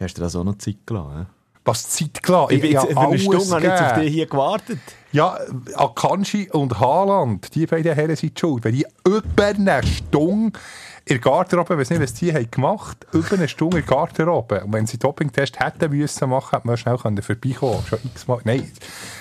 Hast du das auch noch Zeit gelassen? Was Zeit gelassen? Ich bin jetzt für eine Stunde habe ich auf dich hier gewartet. Ja, Akanji und Haaland, die beiden Herren sind schuld. Wenn die über eine Stunde in der Garderobe, ich weiß nicht, was die haben gemacht über eine Stunde in der Garderobe. Und wenn sie Dopingtest hätten müssen machen, hätte man schnell vorbeikommen Schon x-mal. Nein,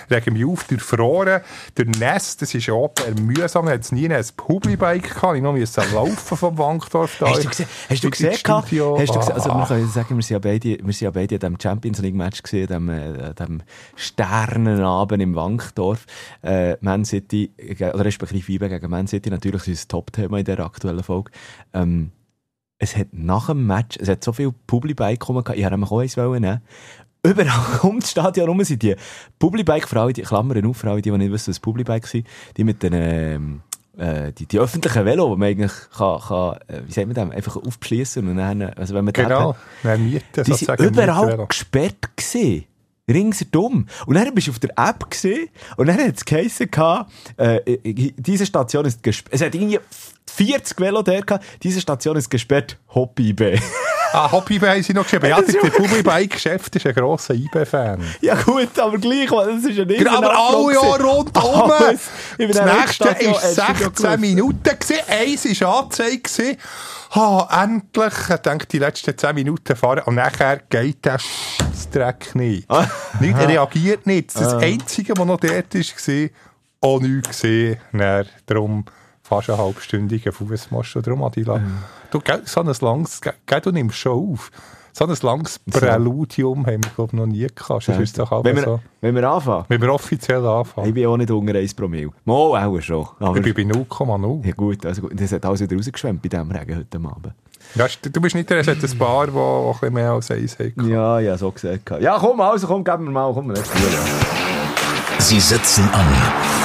regen mich auf, durch Froren, durch Nest, das ist ja auch mühsam, hat es nie ein Publibike gehabt, ich noch musste laufen vom Wankdorf da. Hast du gesehen, hast du gesehen, hast du gesehen also wir können sagen, wir sind ja beide, wir sind ja beide in diesem Champions League Match gesehen, dem, äh, dem Sternenabend im Wankdorf, äh, Man City, oder respektive IBE gegen Man City, natürlich ist das Top-Thema in der aktuellen Folge, ähm, es hat nach dem Match, es hat so viel Publibike gekommen, ich hätte mich auch eins nehmen überall um das Stadion herum sind die Publibike-Frauen, die Klammern auf, Frauen, die, die nicht wissen, was Publibike sind, die mit den, ähm, äh, die, die öffentlichen Velo, die man eigentlich kann, kann äh, wie sagt man das, einfach aufschließen und dann, also wenn man genau, dann mieten, die sind überall gesperrt gewesen. Ringsherum. Und dann bist du auf der App gesehen und dann hat es geheissen, äh, diese Station ist gesperrt. Es hat irgendwie 40 Velo der gehabt. Diese Station ist gesperrt. Hobby B. Ah, Hobby haben sie noch geschrieben. Ja, der Publibike-Geschäft ist ein grosser IB-Fan. Ja gut, aber gleich, das ist ja nicht genau, Aber alle Jahre rundherum. das nächste war 16 Minuten. Gewesen. Eins war angezeigt. Ha, endlich, ich denke, die letzten 10 Minuten fahren. Und nachher geht der Dreck nicht. Ah. nicht. Er reagiert nicht. Das ah. Einzige, was noch dort war, auch nichts gesehen. Darum fast einen halbstündigen Fußmarsch. Darum, Adila, mhm. du, so ein langes, gell, du nimmst schon auf. So ein langes Präludium haben wir, glaube ich, noch nie gehabt. Ja. Ist doch wenn, wir, so. wenn wir anfangen? Wenn wir offiziell anfangen. Ich bin auch nicht unter 1 Promille. Mal auch schon. Aber ich bin bei 0,0. Ja gut, also gut. Das hat alles wieder rausgeschwemmt bei diesem Regen heute Abend. Ja, du bist nicht der, es hat ein paar, die ein bisschen mehr als eins haben. Ja, ja, so gesagt. Ja, komm, also komm, gib mir mal, komm. Sie setzen an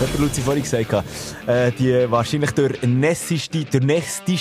Das hat Luzi vorhin gesagt. Äh, die wahrscheinlich der nässeste, der nässeste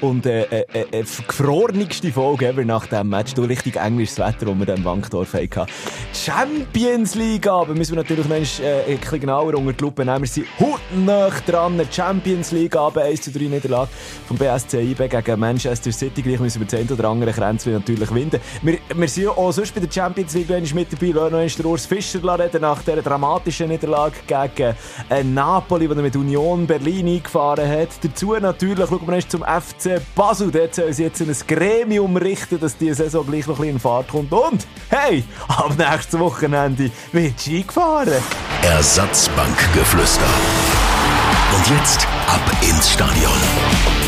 und äh, äh, äh, gefrorenigste Folge ever nach dem Match. Du richtig englisches Wetter, das wir dann im Wankdorf hatten. Champions League aber müssen wir natürlich äh, ein bisschen genauer unter die Lupe nehmen. Wir sind hautnah dran. Champions League aber 1 zu 3 Niederlage vom BSC IB gegen Manchester City. Gleich müssen wir 10 oder andere Grenzen natürlich winden. Wir, wir sind auch sonst bei der Champions League wenn ich mit dabei. Lassen noch einmal Urs Fischer reden nach dieser dramatischen Niederlage gegen äh, Napoli, die er mit Union Berlin eingefahren hat. Dazu natürlich schauen wir erst zum FC Basel. Dort soll sie jetzt ein Gremium richten, dass die Saison gleich noch ein bisschen in Fahrt kommt. Und, hey, ab nächstes Wochenende wird Ski gefahren. Ersatzbankgeflüster. Und jetzt ab ins Stadion.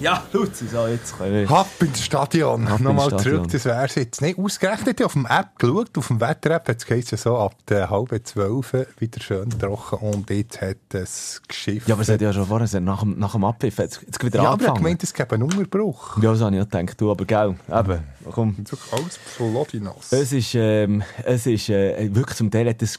Ja, Luzi, so jetzt können wir. Ab ins Stadion. Nochmal zurück, das wäre es jetzt. nicht ausgerechnet, auf dem App geschaut, auf dem Wetter-App hat es geheißen, so ab der halben zwölf wieder schön trocken und jetzt hat es geschifft. Ja, aber es hat ja schon vorher, nach dem, nach dem Abpfiff, jetzt, jetzt wieder ja, angefangen. Ja, aber ich gemeint, es gäbe einen Unterbruch. Ja, das habe ich auch gedacht, du, aber gell, eben, komm. Alles Flodinas. Es ist, ähm, es ist, äh, wirklich zum Teil hat es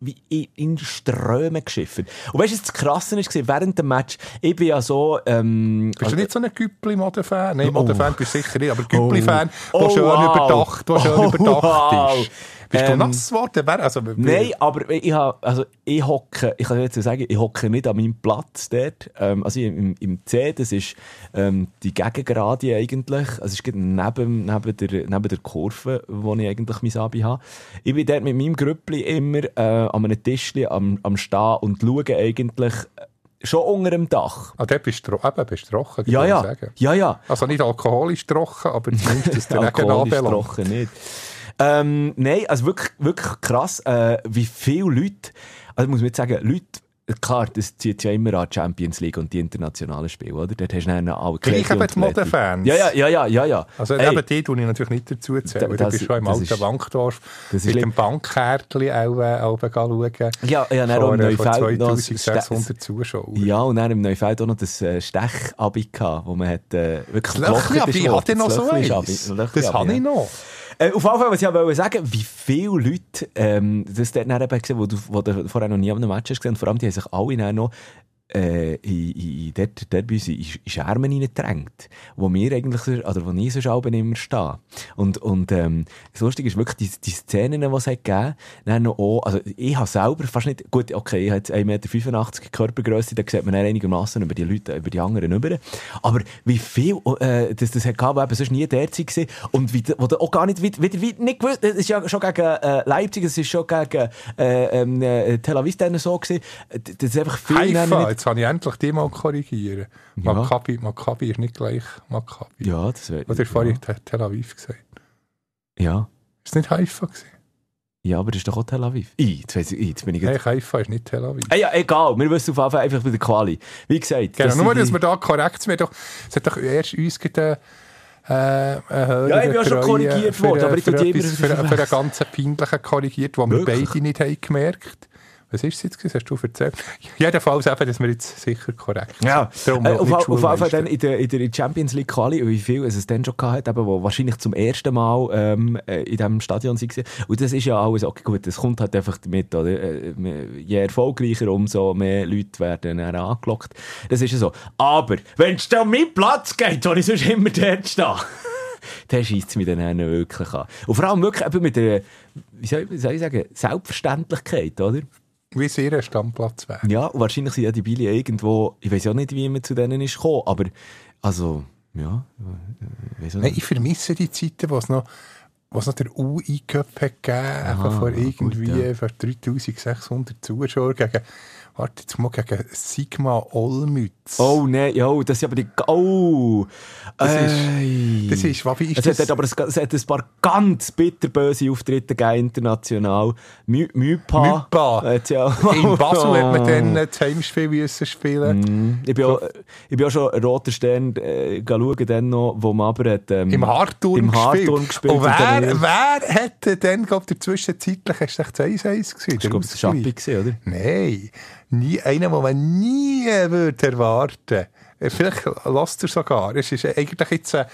wie in Strömen geschifft. Und weißt du, das Krasse war, während dem Match, ich bin ja so, ähm, Bist du nicht so ein Güppli-Mode-Fan? Nein, Mode-Fan bist du sicher nicht, aber Güppli-Fan, oh. der oh, schön wow. überdacht, der schön oh, überdacht wow. ist. Bist ähm, du nass geworden? Also, Nein, aber ich habe, also ich hocke, ich kann jetzt sagen, ich hocke nicht an meinem Platz dort. Ähm, also im, im C, das ist ähm, die Gegengrade eigentlich. Also es ist neben, neben, der, neben der Kurve, wo ich eigentlich mein Abi habe. Ich bin dort mit meinem Grüppli immer äh, an einem Tischli am, am Stehen und schaue eigentlich schon unter dem Dach. Ah, dort bist du, eben, bist du trocken, ja, ja. Sagen. ja, ja. Also nicht alkoholisch trocken, aber zumindest Regen Alkoholisch trocken nicht. Ähm, nein, also wirklich, wirklich krass, äh, wie viele Leute, also muss man jetzt sagen, Leute, Klar, das zieht ja immer an die Champions League und die internationalen Spiele, oder? Dort hast du dann alle Gleich eben die Modefans. Ja, ja, ja, ja, ja, ja. Also Ey, eben die tue ich natürlich nicht dazu zählen. Da, du bist schon im alten ist, Wankdorf mit dem Bankkärtchen auch, äh, schauen. Ja, ja, dann auch im äh, Neufeld 2600 Zuschauer. Ja, und dann im Neufeld auch noch das äh, Stech-Abi wo man hat, äh, wirklich das Löchli-Abi, hatte ich noch so eins. Das habe ich noch. Äh, auf jeden Fall, was ich wollte sagen, wie viele Leute ähm, das dort gesehen, wo du, wo du vorher noch nie an einem Match hast gesehen, vor allem die haben sich alle noch äh, in, in, dort, dort bei uns in, in Schermen reingedrängt, wo wir eigentlich, oder wo ich so immer stehe. Und, und ähm, das Lustige ist wirklich die, die Szenen, die es hat gegeben dann noch auch, also ich habe selber fast nicht, gut, okay, ich habe jetzt 1,85 Meter Körpergröße, da sieht man einigermaßen über die Leute, über die anderen rüber. Aber wie viel äh, das, das hat gehabt, wo eben sonst nie derzeit war und wie, wo auch gar nicht, wieder, wieder nicht gewusst, das ist ja schon gegen äh, Leipzig, es ist schon gegen äh, ähm, äh, Tel Aviv dann so gewesen, das ist einfach viel... Haifa, jetzt kann ich endlich die mal korrigieren. Ja. Maccabi, Maccabi ist nicht gleich Maccabi. Ja, das wäre... Oder vorhin ja. Tel Aviv gesagt. Ja. Ist nicht Haifa gewesen? Ja, aber das ist doch auch Tel Aviv. Ich, jetzt, weiss ich, jetzt bin ich Nein, Haifa ist nicht Tel Aviv. Ah, ja, egal. Wir wissen auf jeden Fall einfach bei der Quali. Wie gesagt. Genau, nur, dass wir da korrekt sind. Es hat doch erst uns gedacht, äh, ja, ich bin ja schon korrigiert worden, aber ich tue immer... Für, für, einen ganz peinlichen korrigiert, den wir beide nicht haben gemerkt was ist es jetzt? Hast du erzählt? Jedenfalls eben, dass wir jetzt sicher korrekt sind. Ja, Darum äh, auf, auf jeden Fall dann in der, in der Champions League Quali, wie viel es dann schon gehabt hat, eben, wo wahrscheinlich zum ersten Mal ähm, äh, in diesem Stadion waren. Und das ist ja alles, okay gut, das kommt halt einfach mit, oder? Äh, je erfolgreicher, umso mehr Leute werden dann angelockt. Das ist ja so. Aber, wenn es dann um meinen Platz geht, wo ich sonst immer dort stehe, dann schießt es mich dann wirklich an. Und vor allem wirklich eben mit der, wie soll ich sagen, Selbstverständlichkeit, oder? Wie es ihr Stammplatz wäre. Ja, und wahrscheinlich sind ja die Billy irgendwo, ich weiß ja nicht, wie man zu denen ist gekommen, aber, also, ja, ich Nein, ich vermisse die Zeiten, wo es noch, was noch der UI-Cup hat gegeben, Aha, vor irgendwie gut, ja. 3600 Zuschauern gegen Warte, jetzt mal gegen Sigma Olmütz. Oh nein, ja, das ist aber die. Oh! Das ist. Das ist, wie ist es das? Hat aber es, es hat ein paar ganz bitterböse Auftritte gegeben, international. My, Mypa. Mypa. Ja, In Basel hat man dann das Heimspiel spielen mm. Ich bin auch, ich bin auch schon Roter Stern äh, schauen, dann noch, wo man aber hat, ähm, im Hartturm im Hartturm gespielt. Und wer, wer hätte dann, glaube ich, zwischenzeitlich, hast du 1-1 gesehen? Das war, glaube ich, Schappi, oder? Nein nie, einen, den man nie würde erwarten würde. Vielleicht lasst er sogar. Es ist eigentlich jetzt ein,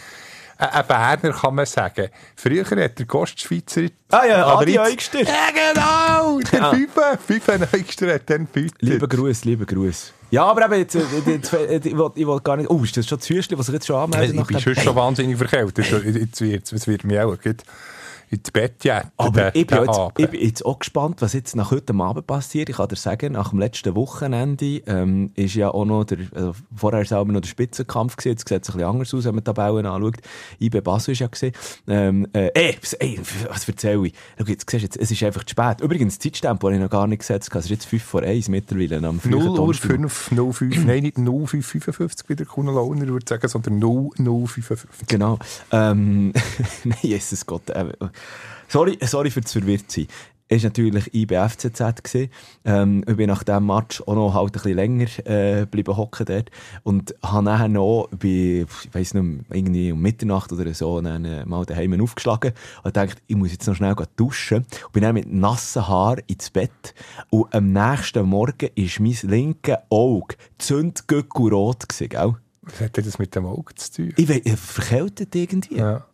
ein Berner, kann man sagen. Früher hat der Gostschweizer... Ah ja, Adi Eugster. Ja, genau! Der ja. Fife, Fife Eugster hat dann gefüttert. Lieber Gruß, lieber Gruß. Ja, aber eben, jetzt, jetzt, jetzt, ich will gar nicht... Oh, ist das schon das Hüstchen, was ich jetzt schon anmelde? Ich bin schon, wahnsinnig verkältet. Jetzt wird es mir auch... Gut ins Bett jetten. Aber ich bin, jetzt, ich bin, jetzt, auch gespannt, was jetzt nach heute Abend passiert. Ich kann dir sagen, nach dem letzten Wochenende ähm, ist ja auch noch der, also vorher war es noch der Spitzenkampf gewesen. Jetzt sieht es ein bisschen anders aus, wenn man die Tabellen anschaut. IB Basel ist ja gesehen. Ähm, äh, ey, ey, was erzähle ich? Schau, jetzt siehst jetzt, es ist einfach zu spät. Übrigens, das Zeitstempo habe ich noch gar nicht gesetzt. Es ist jetzt 5 vor 1 mittlerweile am 0 Uhr 5, 0, 5, nein, nicht 0, 5, 55 wie der Kuhnelauner würde sagen, sondern 0, 0, 55. Genau. Ähm, nein, Jesus Gott. Äh, Sorry, sorry für das Verwirrtsein. Es war natürlich IBFCZ. Ähm, ich bin nach diesem Match auch noch halt ein bisschen länger äh, hocken dort. Und habe nachher noch bei, ich weiss nicht, irgendwie um Mitternacht oder so, dann, äh, mal daheim aufgeschlagen und dachte, ich muss jetzt noch schnell duschen. Und bin dann mit nassen Haaren ins Bett. Und am nächsten Morgen war mein linkes Auge zündgückelrot gewesen, gell? Was hat das mit dem Auge zu tun? Ich weiß, verkältet irgendwie. Ja.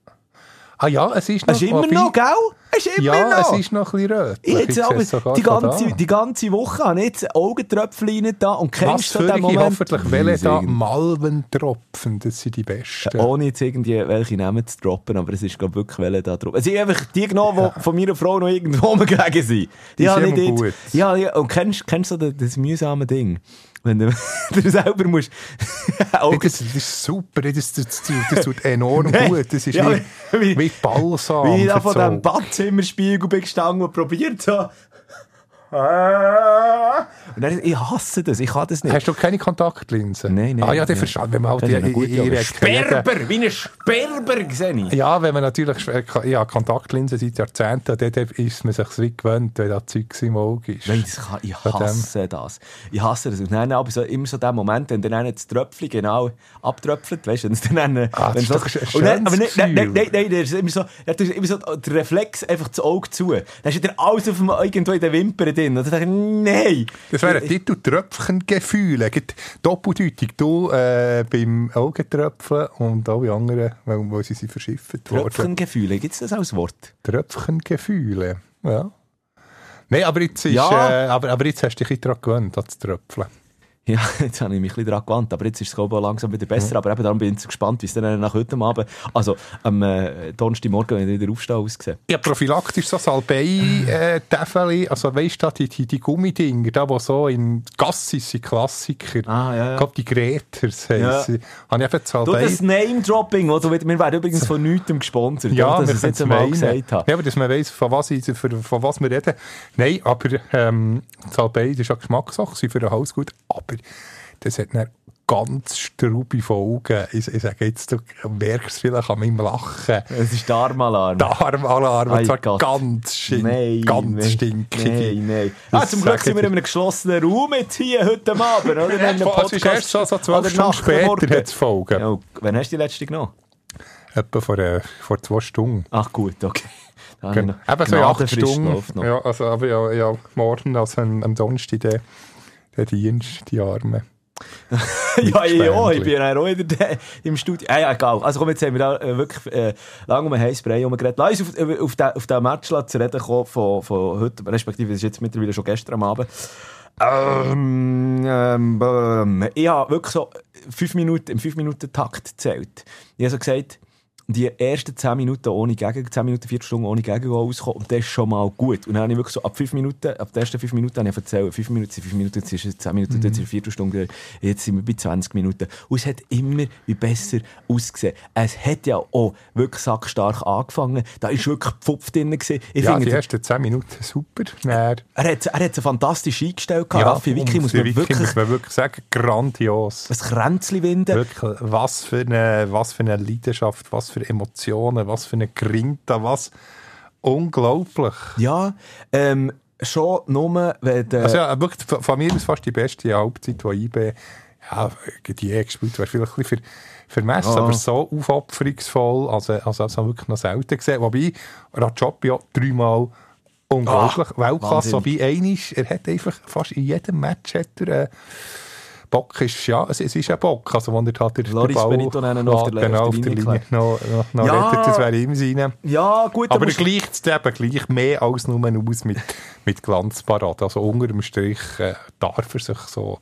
Ah ja, es ist noch... Es ist immer noch, gell? Es ist immer ja, noch. es ist noch ein bisschen rot. Jetzt aber die, ganze, die ganze Woche habe ich jetzt Augentröpfchen da und kennst du den Moment? hoffentlich welche da Malventropfen, das sind die besten. Ja, ohne jetzt irgendwie welche Namen zu droppen, aber es ist glaube wirklich welche da drauf. Es sind einfach die genommen, die von meiner Frau noch irgendwo rumgelegen sind. Die, die sind nicht gut. Ja, ja, und kennst, kennst du das, das mühsame Ding? Wenn du, du selber musst. hey, das, das, ist super, das, das, das, tut enorm gut. Das ist ja, wie, wie, wie Balsam. Wie ich da von diesem Badzimmerspiegel bin gestanden und probiert habe. Und dann, ich hasse das, ich kann das nicht. Hast du keine Kontaktlinsen? Nein, nein. Ah ja, die verstanden, wenn man halt die, gut, ihre Sperber, wie ein Sperber gesehen. Ja, wenn man natürlich, ja, Kontaktlinsen seit Jahrzehnten, dann ist man sich wie gewöhnt, wenn das Zeug im Auge ist. Nein, das kann, ich hasse das. Ich hasse das. Und dann aber so, immer so der Moment, wenn dann das Tröpfchen genau abtröpfelt, weißt du, wenn es dann... Ah, das ist doch ein dann, aber nein, nein, nein, nein, nein, das ist immer so, immer so der Reflex einfach das Auge zu. Dann ist dann alles auf dem, irgendwo in den Wimpern drin. Und dann dachte ich, nein. Das wäre ein Titel Tröpfchengefühle. Doppeldeutig. Du äh, beim Augentröpfeln und alle anderen, weil, weil sie sind verschifft worden. Tröpfchengefühle, gibt es das als Wort? Tröpfchengefühle, ja. Nein, aber jetzt, ist, ja. äh, aber, aber jetzt hast du dich daran gewöhnt, an das Tröpfeln. Ja, jetzt habe ich mich ein bisschen daran gewandt, aber jetzt ist es glaube ich langsam wieder besser, mhm. aber eben darum bin ich gespannt, wie es dann nach heute Abend, also am äh, Donnerstagmorgen, wenn ich wieder aufstehe, aussieht. Ja, prophylaktisch so Salbei-Täfeli, äh, also weißt du, die, die, die Gummidinger, da wo so in Gassis sind Klassiker, ah, ja, ja. ich glaube die Greters heissen, ja. habe ich Salbei... Du, das Name-Dropping, oder? wir werden übrigens von nichts gesponsert, ja, dass ich es jetzt einmal gesagt habe. Ja, aber dass man weiss, von was, ich, von was wir reden. Nein, aber ähm, Salbei, das ist ja Geschmackssache für den Hals gut, aber aber das hat eine ganz straube Folgen. Ich, ich sage jetzt, du merkst vielleicht an meinem Lachen. Es ist Darmalarm. Darmalarm, und zwar Gott. ganz, stink, nein, ganz stinkig. Nein, nein. Ah, zum Glück sind wir in einem geschlossenen Raum jetzt hier heute Abend, oder? Einem Podcast. Es ist erst so, so zwölf Stunden später hat es Folgen. Ja, wann hast du die letzte genommen? Etwa vor, äh, vor zwei Stunden. Ach gut, okay. Genau. Eben so acht Stunden. Ja, also, aber ja, ja, morgen, also am, am Donnerstag, der Dienst, die Arme. ja, ja, ich bin ja auch wieder im Studio. Ah, ja, egal. Also komm, jetzt haben wir da äh, wirklich äh, lange um einen Heißbrei herumgeredet. Lass uns auf, äh, auf, den, auf den Match zu reden kommen von, von heute, respektive es ist jetzt mittlerweile schon gestern am Abend. Ähm, ähm, ich habe wirklich so fünf Minuten, im 5-Minuten-Takt gezählt. Ich habe so gesagt, die ersten 10 Minuten ohne Gegen, 10 Minuten, 4 Stunden ohne Gegen rauskommen. Und das ist schon mal gut. Und dann habe ich wirklich so ab 5 Minuten, ab den ersten 5 Minuten habe ich erzählt, 5 Minuten sind 5 Minuten, jetzt ist es 10 Minuten, mhm. jetzt ist es 4 Stunden, jetzt sind wir bei 20 Minuten. Und es hat immer wie besser ausgesehen. Es hat ja auch wirklich sackstark angefangen. Da war wirklich Pfupf drin. Gewesen. Ich ja, finde, die ersten 10 Minuten super. Er, hat, er hat fantastisch eingestellt. Ja, Raffi Vicky muss man, wirklich, muss man wirklich sagen, grandios. Ein Kränzchen winden. Wirklich, was für eine, was für eine Leidenschaft, was für Emotionen, was für eine Grinta, was unglaublich. Ja, ähm, schon nur, wenn der... Also ja, wirklich, von mir ist fast die beste Halbzeit, die IB ja, die gespielt wäre vielleicht ein bisschen vermessen, oh. aber so aufopferungsvoll, also, also, also wirklich noch selten gesehen. Wobei, Rajopi ja dreimal unglaublich, oh, Weltklasse, wobei einisch, er hat einfach fast in jedem Match hat er, äh, Bock ist, ja, es, es ist ein Bock. Also, wenn er halt der, Loris Ball Benito noch auf der, genau, auf der Linie, noch, noch, noch ja, rettet, das wäre ihm sein. Ja, gut. Aber er gleicht es eben gleich mehr als nur aus mit, mit Glanzparade. Also, unter dem Strich äh, darf er sich so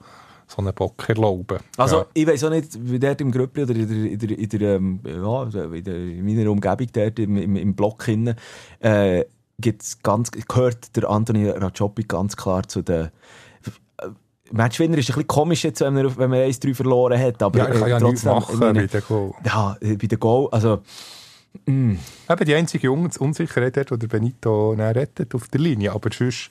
so einen Bock erlauben. Also, ja. ich weiß auch nicht, wie dort im Grüppli oder in, der, in, der, in, der, ähm, ja, in, meiner Umgebung dort im, im, im Block hinten, äh, gibt's ganz, gehört der Anthony Rajopi ganz klar zu den Matchwinner ist ein bisschen komisch jetzt, wenn man, wenn man 1-3 verloren hat. Aber, ja, ich kann ja trotzdem, nichts machen meine, bei den Goal. Ja, bei den Goal, also... Mm. Eben die einzige Unsicherheit dort, der Benito rettet auf der Linie, aber sonst,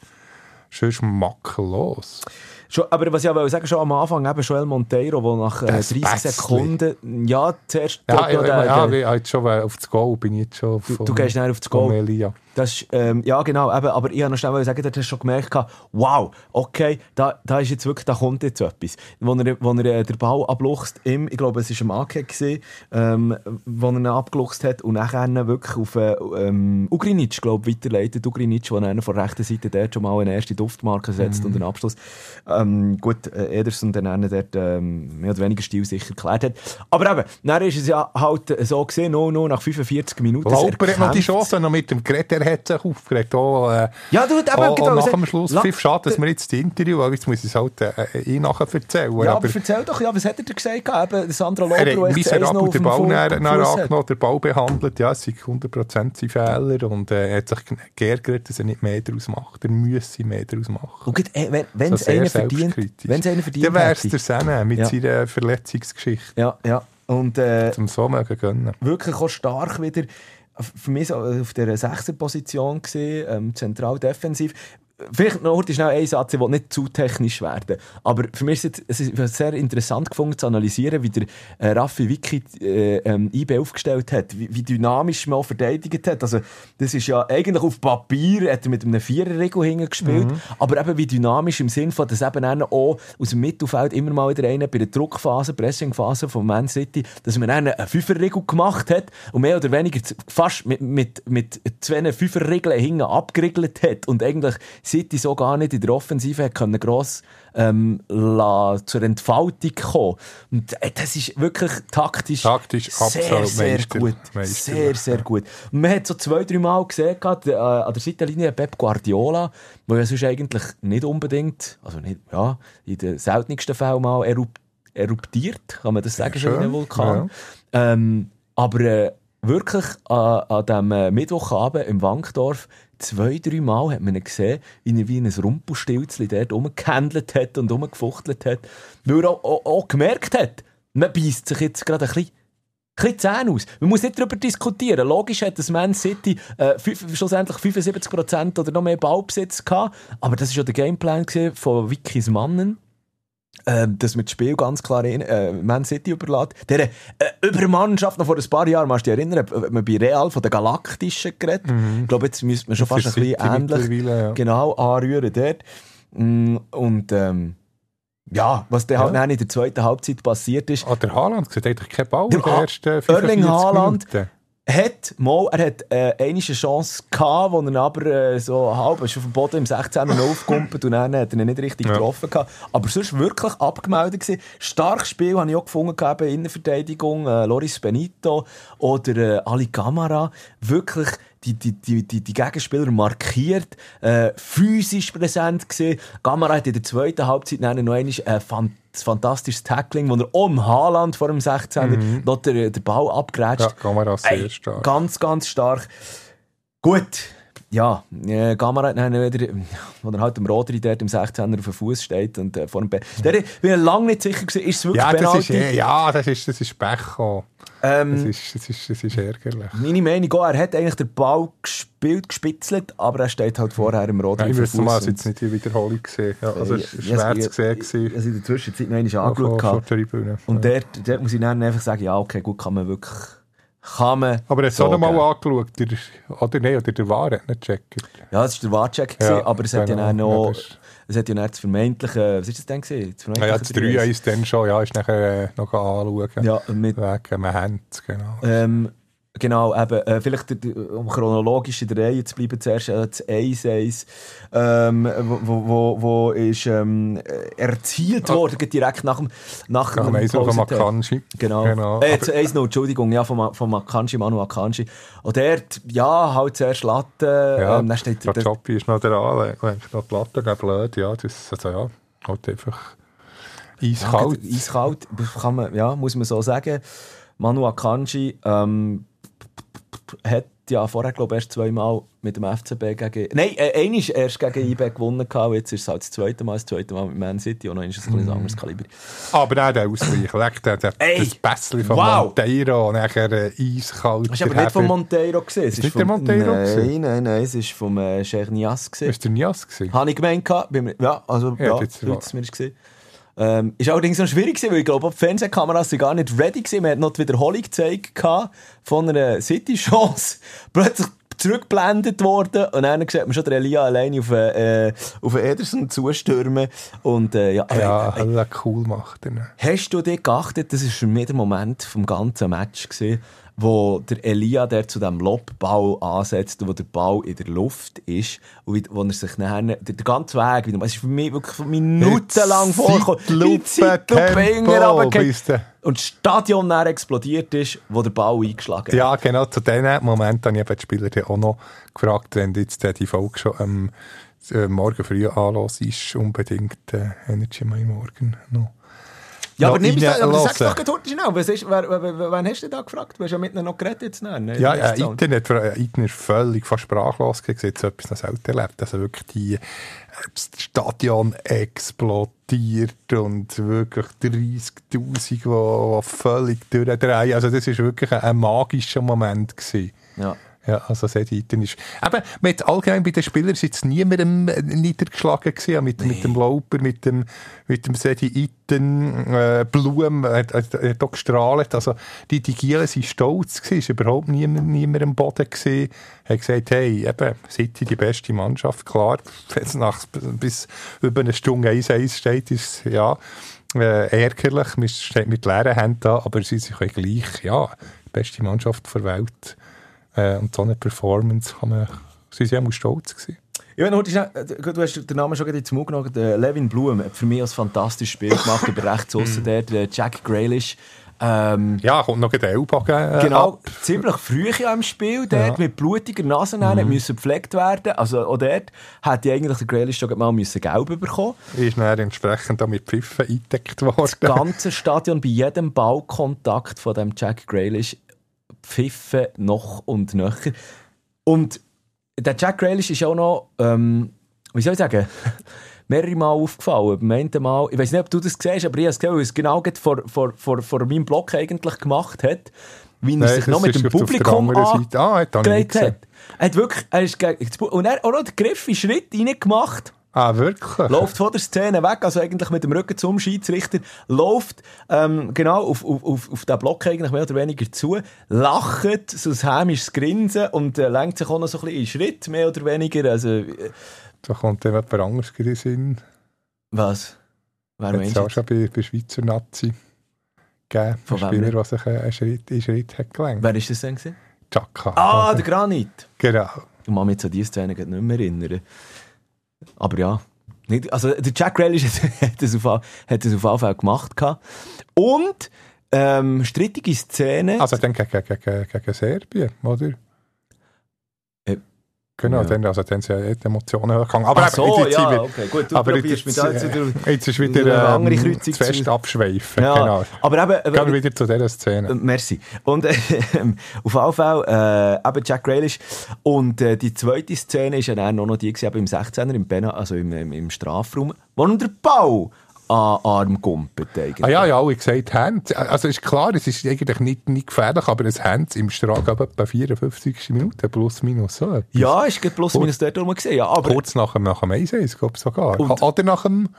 sonst makellos. Schon, aber was ich aber sagen schon am Anfang, eben Joel Monteiro, der nach äh, 30 Bässli. Sekunden, ja, zuerst... Ja, ja, ja, ja, ja, schon auf das Goal bin ich jetzt schon Du, du gehst näher auf das Goal. Melia. Das ähm, ja, genau, eben, aber ich habe noch schnell sagen, du hast schon gemerkt, wow, okay, da, da ist jetzt wirklich, da kommt jetzt etwas. Wo er, wo er äh, den Ball abluchst, im, ich glaube, es war ein Ake, gewesen, ähm, wo er ihn abgeluchst hat und nachher wirklich auf äh, ähm, Ugrinic, glaube ich, weiterleitet. Ugrinic, der dann von der rechten Seite dort schon mal eine erste Duftmarke setzt mm. und einen Abschluss. Ähm, gut, äh, Ederson dann dort ähm, mehr oder weniger stilsicher geklärt hat. Aber eben, dann ist es ja halt so gesehen, nur, nur nach 45 Minuten. Lauper hat noch die Chance noch mit dem Gerät, der hat sich aufgeregt. Auch, äh, ja, du, eben, auch, genau, nach dem Schluss. Pfiff, schade, dass wir jetzt das Interview, weil jetzt muss ich es halt äh, eh nachher erzählen. Ja, aber, aber erzähl doch, ja, was hat er dir gesagt? Eben, Sandra Lober, er hat miserabel den Ball angenommen, den Ball behandelt. Ja, es sind 100% Fehler und äh, er hat sich geärgert, dass er nicht mehr daraus macht. Er müsse mehr daraus machen. Und äh, wenn es einer verdient, wenn es einer verdient Dann wäre es der Senne mit ja. seiner Verletzungsgeschichte. Ja, ja. Und, äh, Zum so mögen gönnen. Wirklich auch stark wieder für mich so auf der Sechser-Position gesehen, ähm, zentral defensiv. Vielleicht noch schnell ein Satz, ich will nicht zu technisch werden. Aber für mich ist es, es sehr interessant gefunden zu analysieren, wie der äh, Raffi Wiki äh, ähm, IB aufgestellt hat, wie, wie, dynamisch man auch verteidigt hat. Also, das ist ja eigentlich auf Papier, hat er mit einem Viererregel hingespielt, mhm. aber eben wie dynamisch im Sinn von, dass eben auch aus dem Mittelfeld immer mal wieder einer bei der Druckphase, Pressingphase von Man City, dass man einen eine Fünferregel gemacht hat und mehr oder weniger fast mit, mit, mit zwei Fünferregeln hinten abgeriegelt hat und eigentlich City so gar nicht in der Offensive können gross ähm, la, zur Entfaltung kommen. Und äh, das ist wirklich taktisch, taktisch sehr, sehr Meister, gut. Meister, sehr, sehr gut. Und man hat so zwei, drei Mal gesehen, äh, an der Seitenlinie Pep Guardiola, wo ja sonst eigentlich nicht unbedingt, also nicht, ja, in den seltensten Fällen mal erupt, eruptiert, kann man das sagen, ja, schon wie ein Vulkan. Ja. Ähm, aber äh, wirklich an, an diesem äh, Mittwochabend im Wankdorf zwei, drei Mal hat man ihn gesehen, wie er wie ein Rumpelstilzli dort rumgehandelt hat und rumgefuchtelt hat, weil er auch, auch, auch gemerkt hat, man beißt sich jetzt gerade ein bisschen ein Zähne aus. Man muss nicht darüber diskutieren. Logisch hat das Man City äh, schlussendlich 75% oder noch mehr Ballbesitz gehabt, aber das war ja der Gameplan von Wikis Mannen dass man das Spiel ganz klar in, äh, Man City überlässt. Der äh, Übermannschaft noch vor ein paar Jahren, musst du dich erinnern, hat man bei Real von den Galaktischen geredet. Mhm. Ich glaube, jetzt müsste man schon fast ein bisschen ähnlich ja. genau anrühren dort. Mm, und ähm, ja, was dann halt ja. in der zweiten Halbzeit passiert ist. Ah, der Haaland sieht eigentlich keinen Ball in den ersten 45 Erling Haaland, Minuten hat, mal, er hat äh, eine Chance gehabt, wo er aber äh, so halb ist auf dem Boden im 16. aufgekumpelt und dann hat er ihn nicht richtig ja. getroffen gehabt. Aber sonst wirklich abgemeldet gewesen. Starkes Spiel habe ich auch gefunden gehabt, in der Verteidigung. Äh, Loris Benito oder äh, Ali Camara. Wirklich die, die, die, die, die Gegenspieler markiert, äh, physisch präsent gesehen. Gamera hat in der zweiten Halbzeit noch einmal ein fantastisches Tackling, wo er um Haaland vor dem 16. Mhm. noch den, den Ball abgrätscht. Ja, Gamera sehr stark. Ganz, ganz stark. Gut, ja, äh, Gamera hat dann wieder, wo er halt im Rodri dort im 16er auf dem Fuß steht und äh, vor dem Bett. Der war lange nicht sicher gewesen, ist es wirklich ja, Penalty? Das ist, eh, ja, das ist, das ist Pech ähm, das, ist, das, ist, das ist ärgerlich. Meine Meinung auch, er hat eigentlich den Ball gespielt, gespitzelt, aber er steht halt vorher im Rodri ja, Ich wüsste mal, jetzt nicht die Wiederholung gesehen. Ja, also es war schwer zu sehen. Ich, ich, in der Zwischenzeit noch einmal angeschaut. Und dort, dort muss ich dann einfach sagen, ja okay, gut, kann man wirklich kann man Aber er hat es auch noch mal angeschaut, der, oder nein, oder der War hat nicht gecheckt. Ja, das war der Wahrcheck, ja, aber es hat ja genau. noch... Es hat ja dann das vermeintliche, was ist das denn gewesen? Das ja, das 3-1 dann schon, ja, ist nachher äh, noch anschauen. Ja, mit... Wegen Hand, genau. Ähm, Genau, eben, äh, vielleicht um chronologisch in der Reihe zu bleiben, zuerst äh, das 1-1, ähm, wo, wo, wo ist ähm, erzielt ah. worden, direkt nach dem nach ja, dem 1 von Makanji. Genau. genau. Äh, 1 0 Entschuldigung, ja, von, von Makanji, Manu Akanji. Und der, ja, halt zuerst Latte. Ja, ähm, dann steht der Joppi ist noch der Anlage, noch die Latte, gell, blöd, ja, das, also ja, halt einfach eiskalt. Ja, eiskalt, kann man, ja, muss man so sagen. Manu Akanji, ähm, hat ja vorher, glaube ich, erst zweimal mit dem FCB gegen. Nein, äh, einmal erst gegen IB gewonnen gehabt, jetzt ist es halt das zweite Mal, das zweite Mal mit Man City und noch ist es ein mm. anderes Kaliber. Aber nein, der Ausgleich, leck, der, der, Ey, das Pässchen von wow. Monteiro, nachher äh, eiskalt. Hast du aber nicht von Monteiro gesehen? Es ist nicht vom, der Monteiro Nein, gewesen? nein, nein, es ist vom äh, Cheikh Nias gesehen. Ist der Nias gesehen? Habe ich gemeint, ja, also, ja, ja mir gesehen. Ähm, ist allerdings noch schwierig gewesen, weil ich glaube, die Fernsehkameras sind gar nicht ready gewesen. Man hat noch die Wiederholung gezeigt von einer City-Chance. Plötzlich zurückgeblendet worden und dann sieht man schon der Elia alleine auf, äh, auf Ederson zustürmen und äh, ja, ja äh, äh, cool macht er. Hast du dir geachtet, das war für mich der Moment vom ganzen Match gewesen, wo der Elia der zu dem Lobbau ansetzt, wo der Ball in der Luft ist und wo er sich nachher, der, der ganze Weg wieder, es ist für mich wirklich minutenlang vorgekommen, die Zeitlupe, und das Stadion dann explodiert ist, wo der Ball eingeschlagen hat. Ja, genau, zu diesem Moment habe ich die Spieler auch noch gefragt, wenn jetzt die Folge schon ähm, morgen früh anlos ist, unbedingt äh, Energy My Morgen noch ja, aber nimm es aber sag doch gerade schnell, was ist, wer, wer, wen hast du da gefragt? Du hast ja mit ihnen noch geredet jetzt. Nein, ja, ja Internet, Internet völlig fast sprachlos gewesen, so etwas noch selten erlebt. Also wirklich die, äh, das Stadion explodiert und wirklich 30'000, die, die völlig durchdrehen. Also das war wirklich ein, ein magischer Moment gewesen. Ja. Ja, also Sediten ist... Eben, mit allgemein bei den Spielern ist jetzt niemandem niedergeschlagen gewesen, mit, nee. mit dem Lauper, mit dem, mit dem Sediten, äh, Blum, er hat, hat, hat auch gestrahlt, also die, die Gielen sind stolz gewesen, ist überhaupt niemand, niemand am Boden gewesen, hat gesagt, hey, eben, City die beste Mannschaft, klar, wenn es nach, bis über eine Stunde 1-1 steht, ist, ja, äh, ärgerlich, man steht mit leeren Händen da, aber sie sind gleich, ja, die beste Mannschaft der Welt äh, und so eine Performance kann man, sind auch stolz gewesen. Ja, du, du hast den Namen schon in den Mund genommen. Levin Blum hat für mich ein fantastisches Spiel gemacht über rechts außen der, Jack Grealish. Ähm, ja, kommt noch der Ellbogen äh, Genau, ab. ziemlich früh im Spiel, dort ja. mit blutiger Nase mhm. müssen gepflegt werden. Also auch dort hätte eigentlich der Grealish schon mal müssen gelb bekommen. Ist dann entsprechend mit Pfiffen eingedeckt worden. Das ganze Stadion, bei jedem Ballkontakt von dem Jack Grealish, Pfiffen noch und nöcher. Und der Jack Grealish ist auch noch, ähm, wie soll ich sagen, mehrere Mal aufgefallen. Beim einen Mal, ich weiß nicht, ob du das siehst, aber ich habe es gesehen, weil es genau vor, vor, vor, vor meinem Blog eigentlich gemacht hat, wie er Nein, sich noch mit dem Publikum angelegt ah, hat. Er hat wirklich, er ist und er hat auch noch den Griff in Schritt reingemacht. Ah, wirklich? Läuft von der Szene weg, also eigentlich mit dem Rücken zum Schiedsrichter, läuft ähm, genau auf, auf, auf, auf den Block eigentlich mehr oder weniger zu, lacht, so ein hämisches Grinsen und äh, lenkt sich auch noch so ein bisschen in Schritt, mehr oder weniger. Also, äh, da kommt dann jemand anderes in den Sinn. Was? Wer meinst du? auch schon bei, bei Schweizer Nazi gegeben. Von ein Spieler, der sich einen Schritt, einen Schritt hat gelenkt. Wer war das denn? Chaka. Ah, der Granit. Genau. Ich kann mich jetzt an diese Szene nicht mehr erinnern. Aber ja. Also, der Jack Grealish hat das auf, hat das auf Fall gemacht. Und ähm, strittige Szene. Also dann gegen, gegen, gegen Serbien, oder? Genau, ja. dann, also dann sind ja die Emotionen hochgegangen. Aber Ach so, eben, ja, okay, gut, du aber jetzt, mit jetzt, jetzt ist wieder ähm, zu fest abschweifen. Ja, genau. Aber eben, Gehen wir wieder zu dieser Szene. Äh, merci. Und äh, auf jeden Fall äh, eben Jack Grealish. Und äh, die zweite Szene ist ja dann noch die gewesen, im 16er, im, Bena, also im, im, im Strafraum, wo der Ball an Arm gumpet. Ah ja, ja, alle gesagt Hand. Also ist klar, es ist eigentlich nicht, nicht gefährlich, aber ein Hand im Strahl etwa 54 Minuten, plus minus so etwas. Ja, ist plus minus dort rum gesehen, ja. Aber kurz nach dem, nach dem 1 glaube ich sogar. Und, Oder nach dem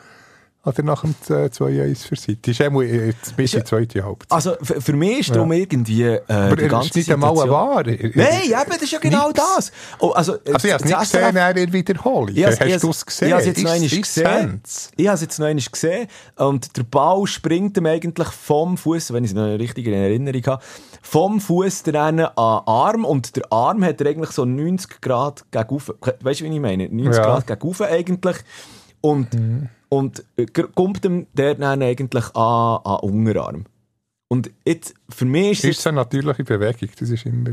oder nach dem 2-1 für City? Das ist auch jetzt bis in die zweite Halbzeit. Also für, mich ist darum ja. irgendwie äh, Aber die ganze ist nicht einmal Ware. Nein, eben, das ist ja genau Nichts. das. Oh, also, also ich habe es nicht gesehen in der Wiederholung. Ja, Hast du es gesehen? Ich habe es jetzt noch einmal gesehen. Ich habe es jetzt noch einmal gesehen. Und der Ball springt ihm eigentlich vom Fuß, wenn ich es noch richtig in Erinnerung habe, vom Fuß an den Arm. Und der Arm hat er eigentlich so 90 Grad gegen Weißt du, wie ich meine? 90 ja. Grad gegen eigentlich. Und... Mhm und äh, kommt ihm der dann eigentlich an, an Unterarm. Und jetzt, für mich ist es... Ist eine natürliche Bewegung, das ist immer...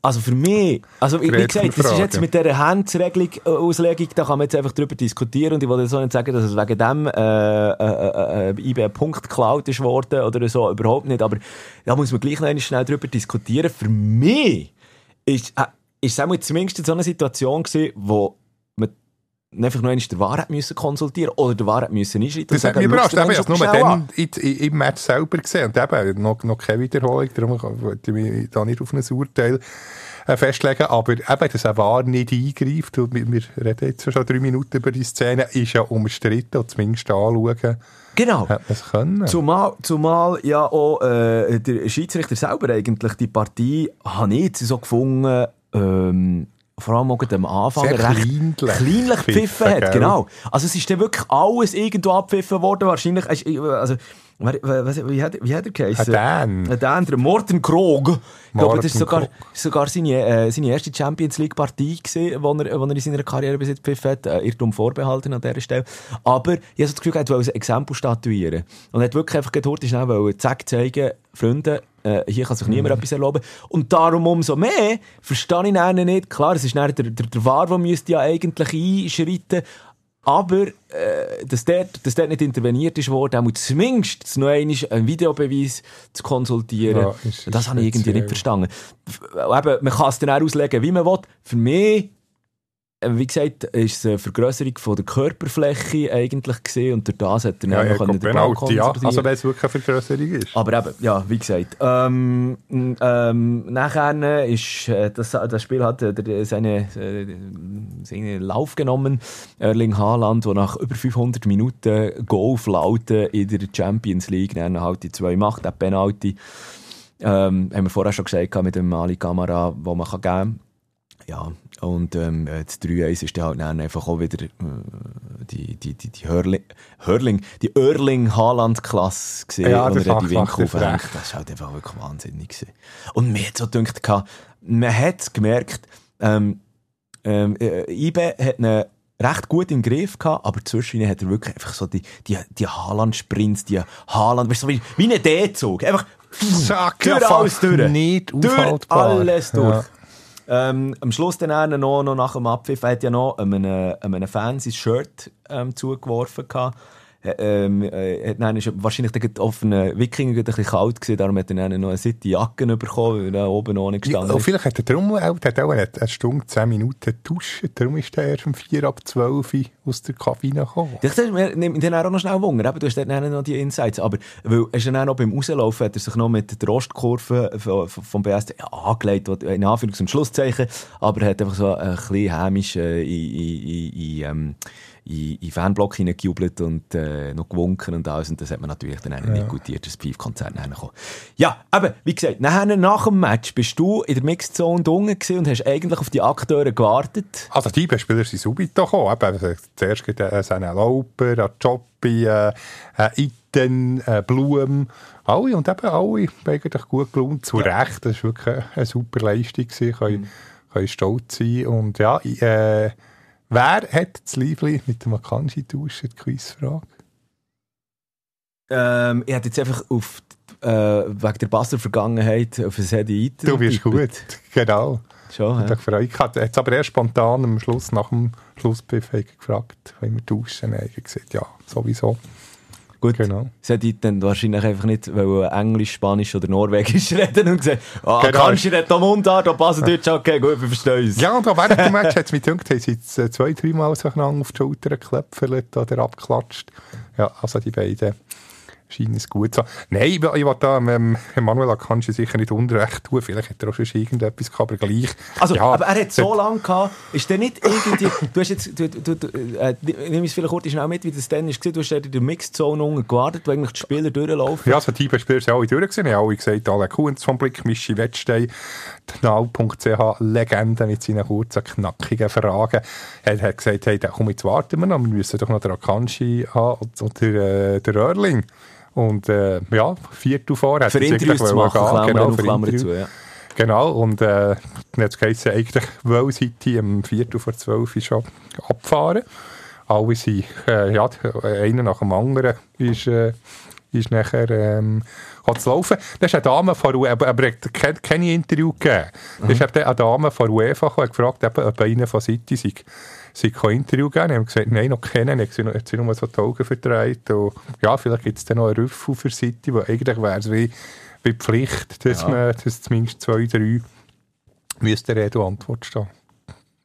Also für mich, also wie gesagt, das ist jetzt mit dieser Handsregelung, äh, Auslegung, da kann man jetzt einfach drüber diskutieren und ich wollte so nicht sagen, dass es wegen dem äh, äh, äh, IB Punkt geklaut ist worden oder so, überhaupt nicht, aber da muss man gleich noch schnell drüber diskutieren. Für mich ist, äh, ist es zumindest so eine Situation gewesen, wo einfach noch einmal der Wahrheit müssen konsultieren oder der Wahrheit müssen einschreiten Das hat mich überrascht. Ich habe es nur dann im Match selber gesehen und eben noch, noch keine Wiederholung, darum wollte ich mich da nicht auf ein Urteil äh, festlegen, aber eben, dass er Wahr nicht eingreift und wir, wir reden jetzt schon drei Minuten über die Szene, ist ja umstritten und zumindest anschauen. Genau. Hat man können. Zumal, zumal ja auch äh, der Schiedsrichter selber eigentlich die Partie, habe ich jetzt so gefunden, ähm, vor allem auch am Anfang Sehr recht kleinlich, kleinlich gepfiffen hat. Genau. Also es ist dann wirklich alles irgendwo abgepfiffen worden. Wahrscheinlich, also, wie, hat, wie hat er geheißen? Ein Dan. Dan, der Morten Krog. Ich glaube, das war sogar, sogar seine, äh, seine erste Champions League Partie gewesen, wo er, wo er in seiner Karriere bis jetzt gepfiffen hat. Äh, Irrtum vorbehalten an dieser Stelle. Aber ich habe so das Gefühl, er wollte ein Exempel statuieren. Und er hat wirklich einfach gedurcht, schnell zack zeigen, Freunde, äh, hier kann sich niemand mhm. etwas erlauben. Und darum umso mehr verstehe ich ihn nicht. Klar, es ist der, der, der War, der müsste ja eigentlich einschreiten. Aber, äh, dass, dort, dass dort nicht interveniert ist worden, muss zumindest noch einmal einen Videobeweis zu konsultieren. Ja, ist, das habe ich irgendwie nicht verstanden. Eben, man kann es dann auch auslegen, wie man will. Für mich äh, wie gesagt, ist es eine Vergrößerung von der Körperfläche eigentlich gesehen und durch das hat er ja, ja, können Ball ja, also wenn es wirklich eine Vergrößerung ist. Aber eben, ja, wie gesagt. Ähm, ähm, nachher ist äh, das, das Spiel hat äh, seine, äh, seinen Lauf genommen. Erling Haaland, der nach über 500 Minuten Golflauten in der Champions League dann halt die zwei macht, der Penalty. Ähm, haben wir vorher schon gesagt, mit dem Ali Kamera, wo man kann geben kann. Ja, und ähm, das 3-1 ist dann halt dann einfach auch wieder äh, die, die, die, die Hörling, Hörling, die Erling-Haaland-Klasse gesehen, ja, das er die Winkel aufhängt. Das war halt einfach wirklich wahnsinnig. Gewesen. Und mir hat so gedacht, man hat gemerkt, ähm, ähm, äh, IBE hat ihn recht gut im Griff gehabt, aber zwischen hat er wirklich einfach so die, die, die Haaland-Sprints, die Haaland, weißt du, wie, wie ein D-Zug. Einfach Zack, durch ja, alles durch. Nicht durch alles durch. Ja. Ähm, am Schluss dann noch, noch nach dem Abpfiff hat ja noch einem, einem Fan sein Shirt ähm, zugeworfen gehabt ähm, äh, dann ist wahrscheinlich der offene Wikinger ein bisschen kalt gewesen, darum hat er dann noch eine City Jacke bekommen, weil er oben ohne gestanden ja, Vielleicht hat er darum auch, hat auch eine, eine Stunde, zehn Minuten getauscht, darum ist er erst um vier ab zwölf aus der Kabine gekommen. Das nimmt dann auch noch schnell Wunder, du hast dann noch die Insights, aber weil er ist dann auch noch beim Rauslaufen, hat er sich noch mit der Rostkurve vom BSD ja, angelegt, in Anführungs- und Schlusszeichen, aber er hat einfach so ein bisschen hämisch äh, in, in, in, in ähm, in, in Fanblock hineingejubelt und äh, noch gewunken und alles. Und das hat man natürlich dann ja. nicht gutiert, das Pief-Konzert Ja, aber wie gesagt, nachher, nach dem Match bist du in der Mixed-Zone unten und hast eigentlich auf die Akteure gewartet. Also die Spieler sind subito gekommen. Eben, also, zuerst gibt es äh, einen Lauper, einen Joppi, äh, äh, Iten, äh, Blum, alle und eben alle eigentlich gut gelohnt. Zu ja. Recht, das war wirklich eine super Leistung. Gewesen. Können, mhm. können stolz sein und ja, äh, Wer hat das Liebling mit dem Akanji getauscht? Die Quizfrage. Ähm, ich hätte jetzt einfach auf, äh, wegen der Basler-Vergangenheit auf ein Hedi Du bist gut, genau. Schon, ja. Ich freue mich. Jetzt aber erst spontan am Schluss, nach dem Schlusspfiff, gefragt, wenn wir tauschen. Ich habe gesagt, ja, sowieso. Gut, genau. sie hat dann wahrscheinlich einfach nicht weil Englisch, Spanisch oder Norwegisch reden und gesagt, ah, genau. kannst du nicht am Mundart, da passen Deutsch, okay, gut, wir verstehen uns. Ja, und auch während dem Match hat es mich gedacht, haben sie jetzt äh, zwei, dreimal auf die Schulter geklopft oder abgeklatscht. Ja, also die beiden scheint es gut sein. Nein, ich, ich will da ähm, Manuel Akanji sicher nicht unrecht tun. Vielleicht hat er auch schon irgendetwas gehabt, aber gleich. Also, ja, aber er hat so lange gehabt, ist der nicht irgendwie, du hast jetzt, du, du, du äh, nimm es vielleicht kurz schnell mit, wie das dann ist, du hast in der Mixed-Zone unten gewartet, wo eigentlich die Spieler durchlaufen. Ja, also die Spieler sind alle durchgesehen, haben alle gesagt, alle Kunz vom Blick, Mischi Wettstein, Nau.ch Legende mit seinen kurzen, knackigen Fragen. Er hat gesagt, hey, komm, jetzt warten wir noch, wir müssen doch noch den Akanji haben und der, äh, der Erling. Und äh, ja, Viertel vor hat für Interviews zu machen, gehen. Genau, für Klammer zu, ja. Genau, und äh, jetzt geht es eigentlich Well-City am Viertel vor zwölf schon abfahren. Alle sind, äh, ja, einer nach dem anderen ist, äh, ist nachher ähm, zu laufen. Da ist eine Dame von UEFA, aber er hat keine Interview gegeben. Mhm. Da ist eine Dame von UEFA gekommen, gefragt, ob einer von City sei sie kein Interview gegeben. Sie haben gesagt, nein, noch kennen. Dann hat sie nur so die Augen verdreht. Und ja, vielleicht gibt es dann noch einen Rüffel für City, wo eigentlich wäre es wie, wie Pflicht, dass, ja. man, dass zumindest zwei, drei müsste Rede und Antwort stehen.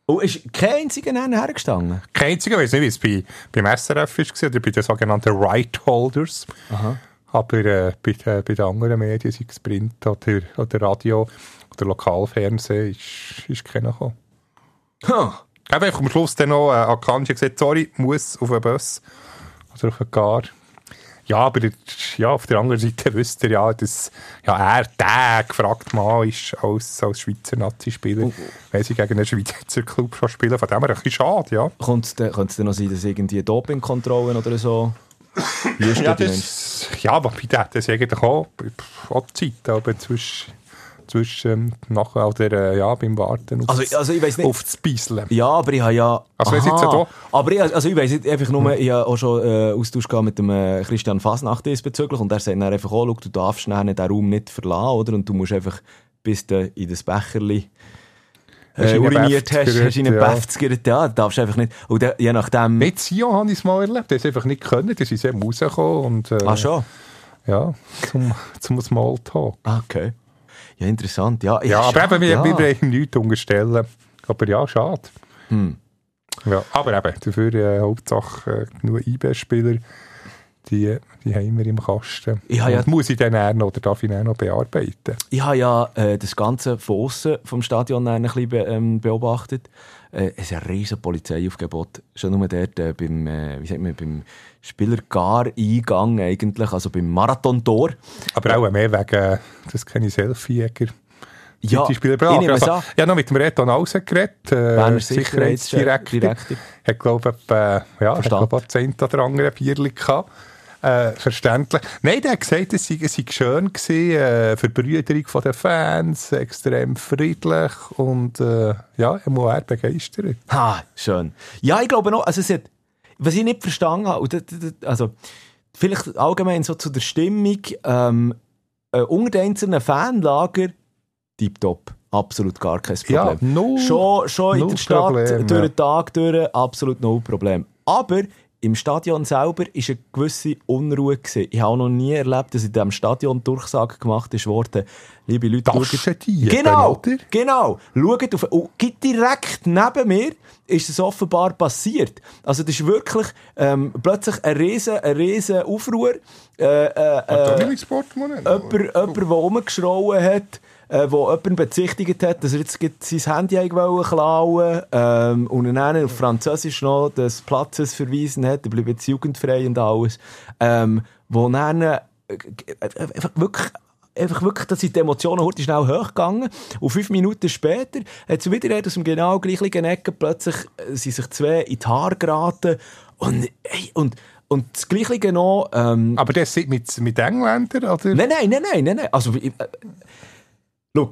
Oh, ist kein einziger hergestanden? Kein einziger, ich weiß nicht, wie es bei, beim SRF war oder bei den sogenannten Right Holders. Aha. Aber äh, bei, äh, bei den anderen Medien, sei es Print oder, oder Radio oder Lokalfernsehen, ist, ist keiner gekommen. Huh. Eben, am Schluss dann noch äh, Akanji gesagt, sorry, muss auf einen Bus oder auf einen Gar. Ja, aber ja, auf der anderen Seite wüsste ihr ja, dass ja, er der gefragt Mann ist als, als Schweizer Nazi-Spieler, oh. wenn sie gegen einen Schweizer Club schon spielen. Von dem her ein bisschen schade, ja. Könnte es denn noch sein, dass irgendwie Dopingkontrollen oder so ja, das, ja, aber bei denen ist eigentlich auch, auch Zeit, aber zwischen zwischen nachher oder äh, ja, beim Warten also, also ich weiss nicht. auf das Beiseln. Ja, aber ich habe ja... Also aha, jetzt ja aber ich, also ich weiss nicht, einfach nur, hm. ich habe auch schon äh, Austausch mit dem äh, Christian Fasnacht diesbezüglich und der sagt dann einfach, oh, du darfst den Raum nicht verlassen, oder? Und du musst einfach, bis du in das Becherli äh, uriniert hast, hast du in einen ja. Beft ja, darfst einfach nicht. Und der, je nachdem... Mit Sion habe ich es mal erlebt, der einfach nicht können, der ist eben rausgekommen und... Äh, ah, schon? Ja, zum, zum Smalltalk. Ah, okay. Ja, interessant. Ja, ja, aber eben, wir, ja. wir brauchen nichts unterstellen. Aber ja, schade. Hm. Ja, aber eben, dafür äh, Hauptsache äh, genug IB-Spieler, die, die haben wir im Kasten. Ich ja, muss ich dann noch, oder darf ich dann noch bearbeiten? Ich habe ja äh, das Ganze von außen vom Stadion ein bisschen be ähm, beobachtet. Äh, ein riesen Polizeiaufgebot. Schon nur dort äh, beim, äh, wie sagt man, beim Spielergar-Eingang eigentlich, also beim Marathon-Tor. Aber auch mehr wegen, das kenne ich Selfie-Jäger. Ja, die Spieler brauchen. Also, ich habe noch mit dem Reto Nausen geredet, äh, Sicherheitsdirektor. Hat, glaube ich, äh, ja, hat, glaub, ein Zehnt oder andere Bierchen gehabt. Äh, verständlich. Nein, der hat gesagt, es sei, es sei schön gewesen, äh, Verbrüderung von den Fans, extrem friedlich und äh, ja, er muss er begeistert. Ha, schön. Ja, ich glaube noch, also es hat, was ich nicht verstanden habe, also vielleicht allgemein so zu der Stimmung, ähm, äh, unter den einzelnen Fanlager, tiptop. Absolut gar kein Problem. Ja, no, schon schon no in der Stadt, Problem, durch den Tag durch, absolut no Problem. Aber im Stadion selber war eine gewisse Unruhe. Gewesen. Ich habe noch nie erlebt, dass in diesem Stadion Durchsage gemacht ist worden, liebe Leute, schaut- Taschendiebe, Genau, oder? genau. Schaut auf, und geht direkt neben mir ist es offenbar passiert. Also das ist wirklich ähm, plötzlich ein riesen, ein riesen Aufruhr. Äh, äh, Hat äh, nicht Portemonnaie? jemand, jemand, der rumgeschrauen hat, äh, wo jemanden bezichtigt hat, dass er jetzt sein Handy klauen ähm, und dann auf Französisch noch des Platzes verwiesen hat, er bleibt jetzt jugendfrei und alles, ähm, wo dann äh, einfach wirklich einfach wirklich, dass die Emotionen heute schnell hochgegangen. Und fünf Minuten später hat es wieder aus dem genau gleichen Ecken plötzlich äh, sind sich zwei in die Haare geraten und, ey, und, und das Gleiche noch, ähm, Aber das mit, mit Engländern, oder? Nein, nein, nein, nein, nein, nein. Also, ich, äh, schau.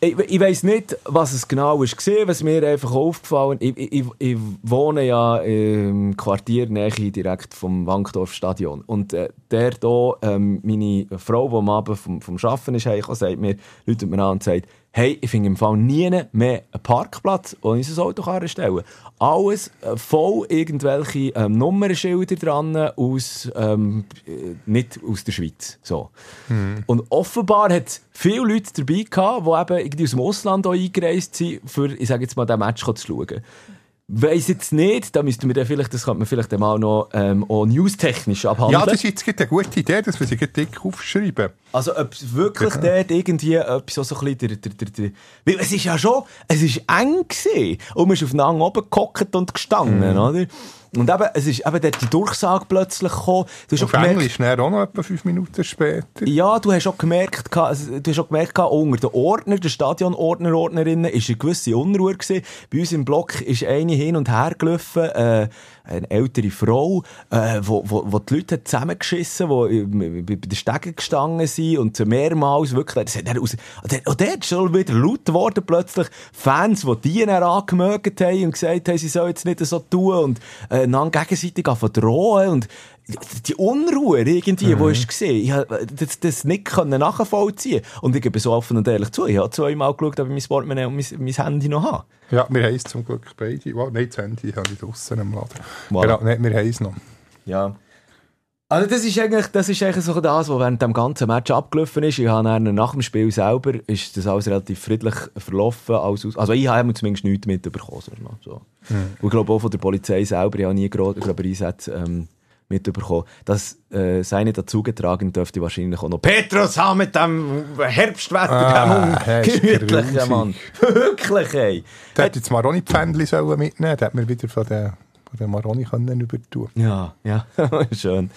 Ich, ich weiss nicht, was es genau ist gesehen, was mir einfach aufgefallen ich, ich, ich wohne ja im Quartier Nähe direkt vom Wankdorf Stadion und äh, der da, ähm, meine Frau, die am Abend vom, vom Arbeiten ist, heimgekommen, sagt mir, läutet mir an und sagt, hey, ich finde im Fall nie mehr einen Parkplatz, wo ich das Auto kann stellen. Alles äh, voll irgendwelche ähm, Nummernschilder dran aus, ähm, äh, nicht aus der Schweiz. So. Und offenbar hat es viele Leute dabei gehabt, die eben irgendwie aus dem Ausland auch eingereist sind, für, ich sage jetzt mal, diesen Match zu schauen. Weiss jetzt nicht, da müssten wir dann vielleicht, das könnte man vielleicht mal noch ähm, auch newstechnisch abhandeln. Ja, das ist jetzt eine gute Idee, dass wir sie dick aufschreiben. Also, ob es wirklich dort irgendwie etwas so, ein bisschen der, der, der, der, weil es ist ja schon, es ist eng gewesen. Und man ist aufeinander oben gehockt und gestanden, oder? Und eben, es ist eben dort die Durchsage plötzlich gekommen. Du hast Auf auch gemerkt, Englisch, auch noch etwa fünf Minuten später. ja, du hast auch gemerkt, also, du hast auch gemerkt, unter den Ordner, den Stadionordner, Ordnerinnen, ist eine gewisse Unruhe gewesen. Bei uns im Block ist eine hin und her gelaufen, äh, eine ältere Frau, äh, wo, wo, wo die Leute hat zusammengeschissen, die äh, bei bei den Stegen gestanden sind und mehrmals wirklich, das hat dann aus, der- dort ist schon wieder laut geworden plötzlich, Fans, die die dann angemögt haben und gesagt haben, sie sollen jetzt nicht so tun und äh, einander gegenseitig drohen und die Unruhe irgendwie, Mhm. wo ich gesehen, ich hab das, das nicht können nachvollziehen. Und ich gebe so offen und ehrlich zu, ich habe zweimal geschaut, ob ich mein Portemonnaie und mein, mein Handy noch habe. Ja, wir haben es zum Glück beide. Wow, nein, das Handy habe ich draussen im Laden. Voilà. Genau, nein, wir haben es noch. Ja. Also das ist eigentlich, das ist eigentlich so das, was während dem ganzen Match abgelaufen ist. Ich habe dann nach dem Spiel selber, ist das alles relativ friedlich verlaufen. Aus, also ich habe zumindest nichts mitbekommen. So. Und ich glaube auch von der Polizei selber, ich habe nie gro- glaube Einsätze ähm, mitbekommen. Das äh, seine dazugetragen dürfte wahrscheinlich auch noch Petrus haben mit dem Herbstwetter, Ah, ungemütlichen grusig. Mann. Wirklich, ey. Der hätte jetzt Maroni-Pfändchen sollen mitnehmen Der hat mir wieder von den, von den Maroni können übertun Ja, ja, schön.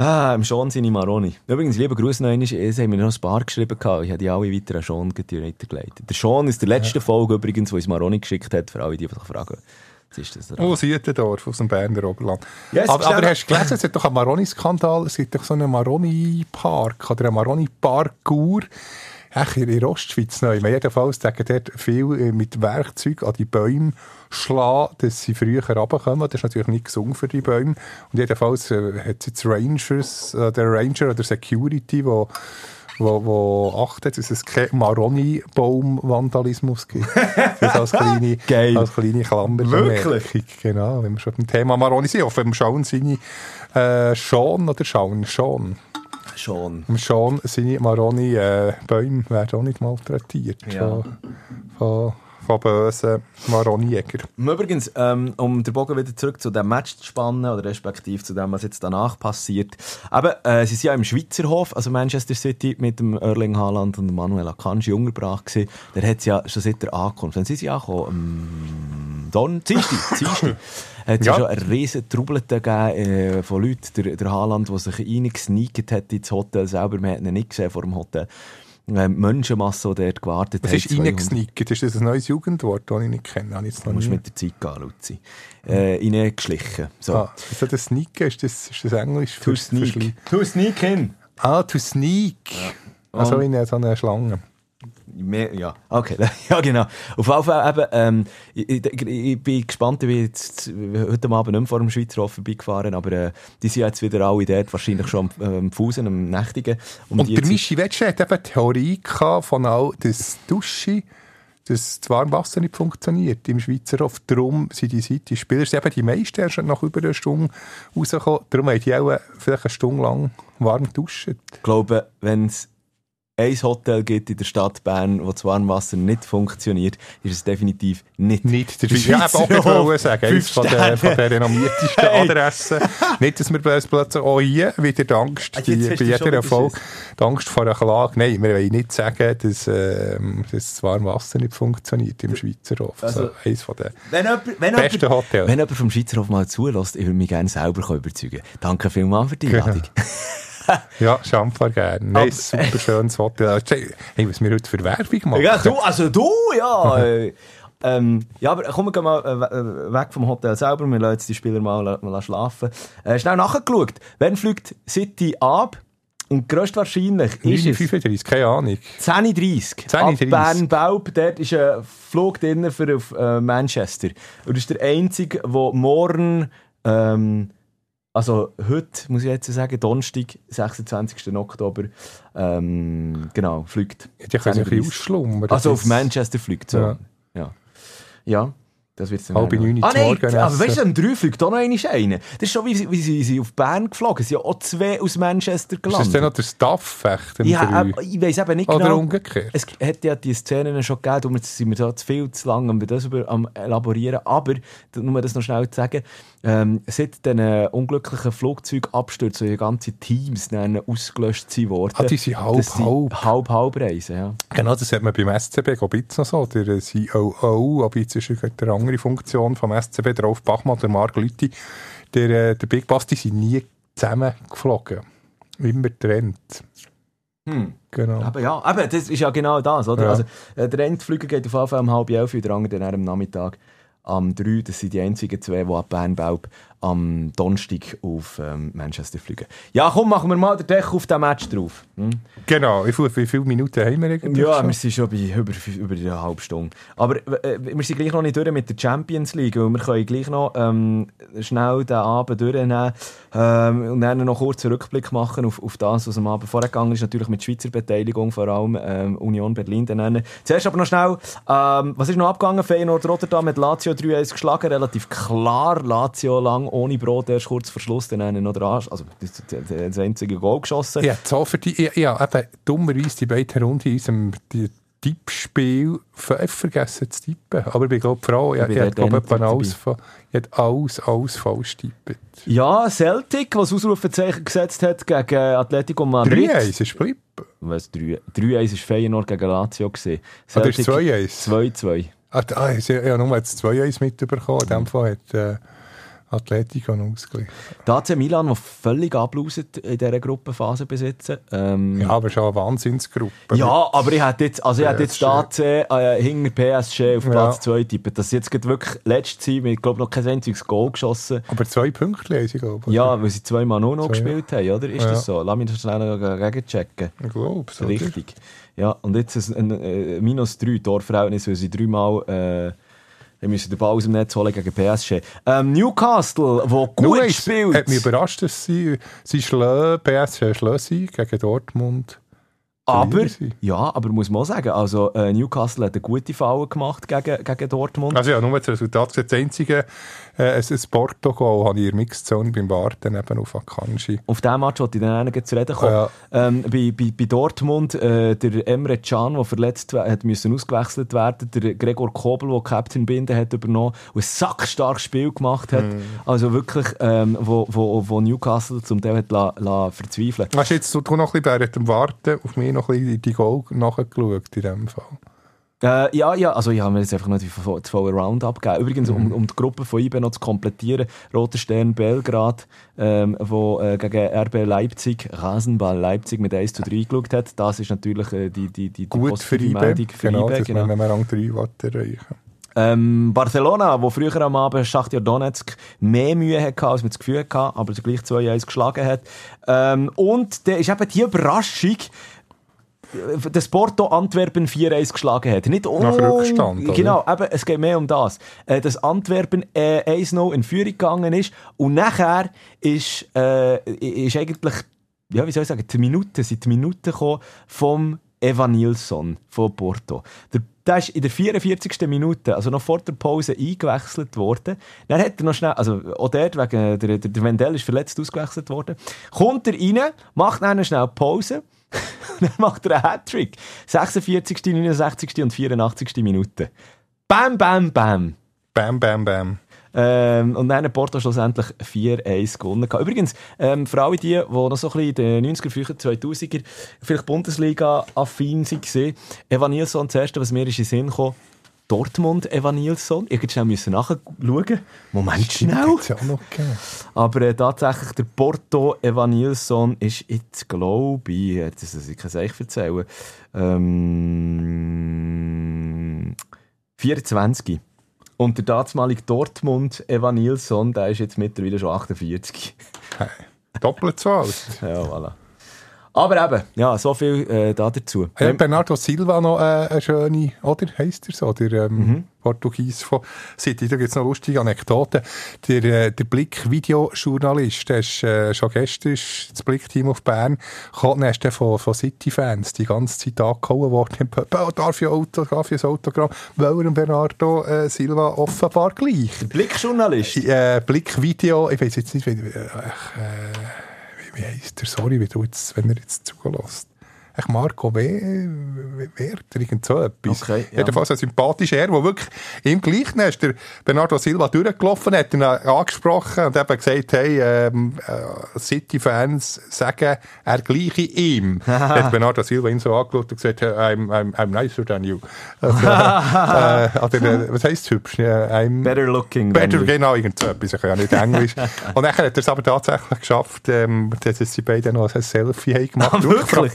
Ah, im Sean seine Maroni. Übrigens, lieber Gruß noch einmal, es haben mir noch ein paar geschrieben gehabt. Ich habe die alle weiter an Sean gete- weitergeleitet. Der Sean ist der letzte Folge übrigens, wo uns Maroni geschickt hat, für alle, die sich fragen. Was ist das? dran? Oh, Südendorf aus dem Berner Oberland. Ja, es aber, ist aber schnell- hast du gelesen, es hat doch einen Maroni-Skandal, es gibt doch so einen Maroni-Park oder einen Maroni-Parkour. Ach, in der Ostschweiz neu. Jedenfalls sagen dort viel äh, mit Werkzeug an die Bäume schlagen, dass sie früher runterkommen. Das ist natürlich nicht gesund für die Bäume. Und jedenfalls äh, hat es jetzt Rangers, äh, der Ranger oder Security, wo wo, wo achtet, dass es keinen Maroni-Baum-Vandalismus gibt. Das als kleine, Geil. als kleine Klammer. Wirklich? Genau, wenn wir schon beim Thema Maroni sind. Auf dem Schauen seine äh, Sean oder Schauen? Sean. Sean. Im Sean seine Maroni-Bäume werden auch nicht malträtiert. Ja. Von, von, von bösen Maroni-Jäger. Übrigens, ähm, um den Bogen wieder zurück zu dem Match zu spannen, oder respektive zu dem, was jetzt danach passiert. Aber äh, sie sind ja im Schweizer Hof, also Manchester City, mit dem Erling Haaland und dem Manuel Akanji untergebracht gewesen. Der hat ja schon seit der Ankunft, wenn sie sind angekommen, am Don, Dienstag, Dienstag, hat es ja. Ja. schon eine riesen Trubelte gegeben äh, von Leuten. Der, der Haaland, der sich reingesneakt hat ins Hotel selber, man hat ihn nicht gesehen vor dem Hotel. Menschenmasse, die dort gewartet hat. Was ist reingesneakt? Ist das ein neues Jugendwort, das ich nicht kenne? Ich du musst nie. mit der Zeit gehen, Luzi. Äh, reingeschlichen. So. Ah, ist das Sneaken? Ist das, ist das Englisch? To sneak. To sneak in. Ah, to sneak. Ja. Also in so eine Schlange. Mehr, ja, okay, ja genau. Auf jeden Fall eben, ähm, ich, ich, ich, bin gespannt, ich bin jetzt heute Abend nicht mehr vor dem Schweizer Hof vorbeigefahren, aber äh, die sind jetzt wieder alle dort, wahrscheinlich schon am, äh, am Fusen, am Nächtigen. Um Und der Mischi Wetsche hat eben Theorie von all das Duschen, dass das Warmwasser nicht funktioniert im Schweizer Hof. Darum sind die Seite Spieler, eben die meisten erst nach über einer Stunde rausgekommen. Darum haben die auch vielleicht eine Stunde lang warm geduscht. Ich glaube, wenn es ein Hotel gibt in der Stadt Bern, wo das Warmwasser nicht funktioniert, ist es definitiv nicht. Nicht der Schweizer. Ich habe auch sagen, eines von der, von der renommiertesten hey. Adressen. nicht, dass wir plötzlich auch hier wieder die Angst, ah, die, bei jeder Erfolg, die Angst vor einer Klage. Nein, wir wollen nicht sagen, dass, äh, dass das Warmwasser nicht funktioniert im Schweizer Hof. Also, also eines von den wenn jemand, wenn besten jemand, Hotels. Wenn jemand vom Schweizer Hof mal zulässt, ich würde mich gerne selber überzeugen. Danke vielmals für die genau. Einladung. Genau. ja, Schamper gerne. Nein, super schönes Hotel. Hey, was wir heute für Werbung machen. Ja, du, also du, ja. ähm, ja, aber komm, wir gehen mal äh, weg vom Hotel selber. Wir lassen jetzt die Spieler mal, mal schlafen. Äh, schnell nachgeschaut. Wann fliegt City ab? Und größtwahrscheinlich ist es... 35, keine Ahnung. 10.30 10.30 Ab Bern-Baub, dort ist ein Flug drin für auf äh, Manchester. Und das ist der einzige, der morgen... Ähm, also heute, muss ich jetzt sagen, Donnerstag, 26. Oktober, ähm, genau, fliegt. Ja, die können sich ausschlummern. Also auf Manchester fliegt so. Ja. ja. ja. Das wird's dann Halb neun ah, nein, aber weißt du, am drei fliegt auch noch einer. Das ist schon wie, wie sie, sie auf Bern geflogen sind. Ja auch zwei aus Manchester gelandet. Ist das dann noch der Staff Ja, äh, ich weiss eben nicht Oder genau. Oder umgekehrt. Es hat ja die Szenen schon gegeben, darum sind wir da zu viel zu lang um das über, am elaborieren. Aber, nur das noch schnell zu sagen, ähm, seit diesen unglücklichen Flugzeugabstürzen, so ganze Teams ausgelöscht sind worden. Ah, die sind halb, halb. Halb, halb reisen, ja. Genau, das hat man beim SCB, ich, noch so. Der COO, aber jetzt ist der andere Funktion vom SCB, Rolf Bachmann, der Marc Lütti, der, äh, der Big Boss, die sind nie zusammen geflogen. Immer getrennt. Hm. Genau. Aber ja, aber das ist ja genau das, oder? Ja. Also, äh, der Endflüger geht auf jeden Fall um halb elf, der andere dann am Nachmittag am 3. Das sind die einzigen zwei, die ab Bernbaub am Donnerstag auf ähm, Manchester fliegen. Ja, komm, machen wir mal den Deckel auf den Match drauf. Hm? Genau, wie, wie viele Minuten haben wir eigentlich? Ja, schon? wir sind schon bei über, über eine halbe Stunde. Aber äh, wir sind gleich noch nicht durch mit der Champions League, weil wir können gleich noch ähm, schnell den Abend durchnehmen ähm, und dann noch kurz einen Rückblick machen auf, auf das, was am Abend vorher gegangen ist, natürlich mit Schweizer Beteiligung, vor allem ähm, Union Berlin. Dann Zuerst aber noch schnell, ähm, was ist noch abgegangen? Feyenoord Rotterdam mit Lazio 3-1 geschlagen, relativ klar, Lazio lang ohne Brot erst kurz vor Schluss dann noch dran, also das, das einzige Goal geschossen. Ja, so für die, ja, ja eben dummerweise die beiden Runden in unserem Tippspiel vergessen zu tippen. Aber ich glaube, die Frau, ja, die hat glaube ich alles, hat alles, alles falsch tippt. Ja, Celtic, was Ausrufezeichen gesetzt hat gegen Atletico Madrid. 3-1 ist. Was, 3-1 ist Feyenoord gegen Lazio gesehen. Celtic 2-1. 2-2. Ah, ah, ich habe nur jetzt 2-1 mitbekommen. In dem Fall hat... Äh, Atletico ausgeglichen. Der AC Milan, der völlig ablauset in dieser Gruppenphase besitzen. Ähm, ja, aber schon eine Wahnsinnsgruppe. Ja, aber ich hätte jetzt, also ich hätte jetzt AC äh, hinter PSG auf Platz 2 ja. tippen. Das jetzt wirklich letzte Zeit mit, glaube noch kein einziges Goal geschossen. Aber zwei Punkte lese ich, glaube Ja, weil sie zweimal nur noch zwei, gespielt haben, oder? Ist ja. das so? Lass mich das schnell noch gegenchecken. Ich glaube. Richtig. Ja, und jetzt ein, ein, ein minus 3 Torverhältnis, weil sie dreimal... Äh, wir müssen den Ball aus dem Netz holen gegen PSG. Ähm, Newcastle, wo gut Nur spielt. hat mich überrascht, dass sie, sie schlö, PSG schlössi gegen Dortmund. Aber, ja, aber muss man auch sagen, also äh, Newcastle hat eine gute Falle gemacht gegen, gegen Dortmund. Also ja, nur das Resultat das einzige äh, ein Porto-Goal habe ich in Mixed Zone beim Warten eben auf Akanji. Auf diesem Match wollte ich dann zu reden kommen. Ja. Ähm, bei, bei, bei Dortmund, äh, der Emre Can, der verletzt hat müssen ausgewechselt werden, der Gregor Kobel, der Captain Binde hat übernommen und ein sackstarkes Spiel gemacht hat. Mm. Also wirklich, ähm, wo, wo, wo Newcastle zum Teil hat la, la verzweifeln. Hast du jetzt du noch ein bisschen während dem Warten auf mich noch ein bisschen die Goal nachgeschaut in diesem Fall? Äh, ja, ja, also ich habe mir jetzt einfach noch das volle Roundup gegeben. Übrigens, um, mhm. um die Gruppe von IBE noch zu komplettieren, Roter Stern Belgrad, ähm, wo äh, gegen RB Leipzig, Rasenball Leipzig mit 1 zu 3 geschaut hat. Das ist natürlich äh, die, die, die, die Gut für. Meldung für genau, IBE. Genau, wenn wir Rang 3 erreichen ähm, Barcelona, wo früher am Abend Schachtja Donetsk mehr Mühe hatte, als man das Gefühl hatte, aber gleich 2-1 geschlagen hat. Ähm, und der ist eben die Überraschung, das Porto Antwerpen 4-1 geschlagen hat. Nicht oh, Nach Rückstand. Genau, eben, es geht mehr um das. Äh, dass Antwerpen äh, 1-0 in Führung gegangen ist und nachher ist, äh, ist eigentlich, ja, wie soll ich sagen, die Minuten, sind die Minuten gekommen vom Evan Nilsson von Porto. Der, der ist in der 44. Minute, also noch vor der Pause, eingewechselt worden. Dann hat er noch schnell, also auch der, wegen, der, der Wendell ist verletzt ausgewechselt worden. Kommt er rein, macht dann schnell Pause dann macht er einen Hattrick. 46., 69. und 84. Minute. Bam, bam, bam. Bam, bam, bam. Ähm, und dann hat Porto schlussendlich 4-1 gewonnen. Übrigens, ähm, für alle die, die noch so ein bisschen in den 90er, 2000er, vielleicht Bundesliga-affin waren, Evan Nilsson, das erste, was mir in den Sinn kam, Dortmund Evan Nilsson. Ich musste nachschauen. Moment schnell. Ja Aber äh, tatsächlich, der Porto Evan Nilsson ist jetzt, glaube ich, das ist, ich kann es euch erzählen, ähm, 24. Und der damalige Dortmund Evan Nilsson, der ist jetzt mittlerweile schon 48. Hey, doppelt so alt. ja, voilà. Aber eben, ja, so viel äh, da dazu. Hat Bernardo Silva noch äh, eine schöne, oder heisst er so, der ähm, mhm. Portugies von City. Da gibt es noch lustige Anekdoten. Der, äh, der Blick-Videojournalist, der ist äh, schon gestern das Blick-Team auf Bern gekommen, dann ist der von, von City-Fans die ganze Zeit angehauen worden. Oh, darf ich Autogramm, ein Autogramm? Weil er Bernardo äh, Silva offenbar gleich. Der Blick-Journalist? Äh, Blick-Video, ich weiß jetzt nicht, wie... Äh, wie heisst der? Sorry, wie du jetzt, wenn er jetzt zulässt ich Marco Werther, irgend so etwas. Okay, ja. Jedenfalls ein sympathischer Herr, der wirklich im gleichen ist der Bernardo Silva durchgelaufen hat, ihn angesprochen und eben gesagt, hey, ähm, äh, City-Fans sagen, er gleiche ihm. hat Bernardo Silva ihn so angeschaut und gesagt, I'm, I'm, I'm nicer than you. Also, äh, oder, äh, was heisst hübsch? I'm better looking. Better, genau, irgend so etwas. Ich kann ja nicht Englisch. und dann hat er es aber tatsächlich geschafft, ähm, dass sie beide noch ein Selfie haben gemacht. Ah, wirklich?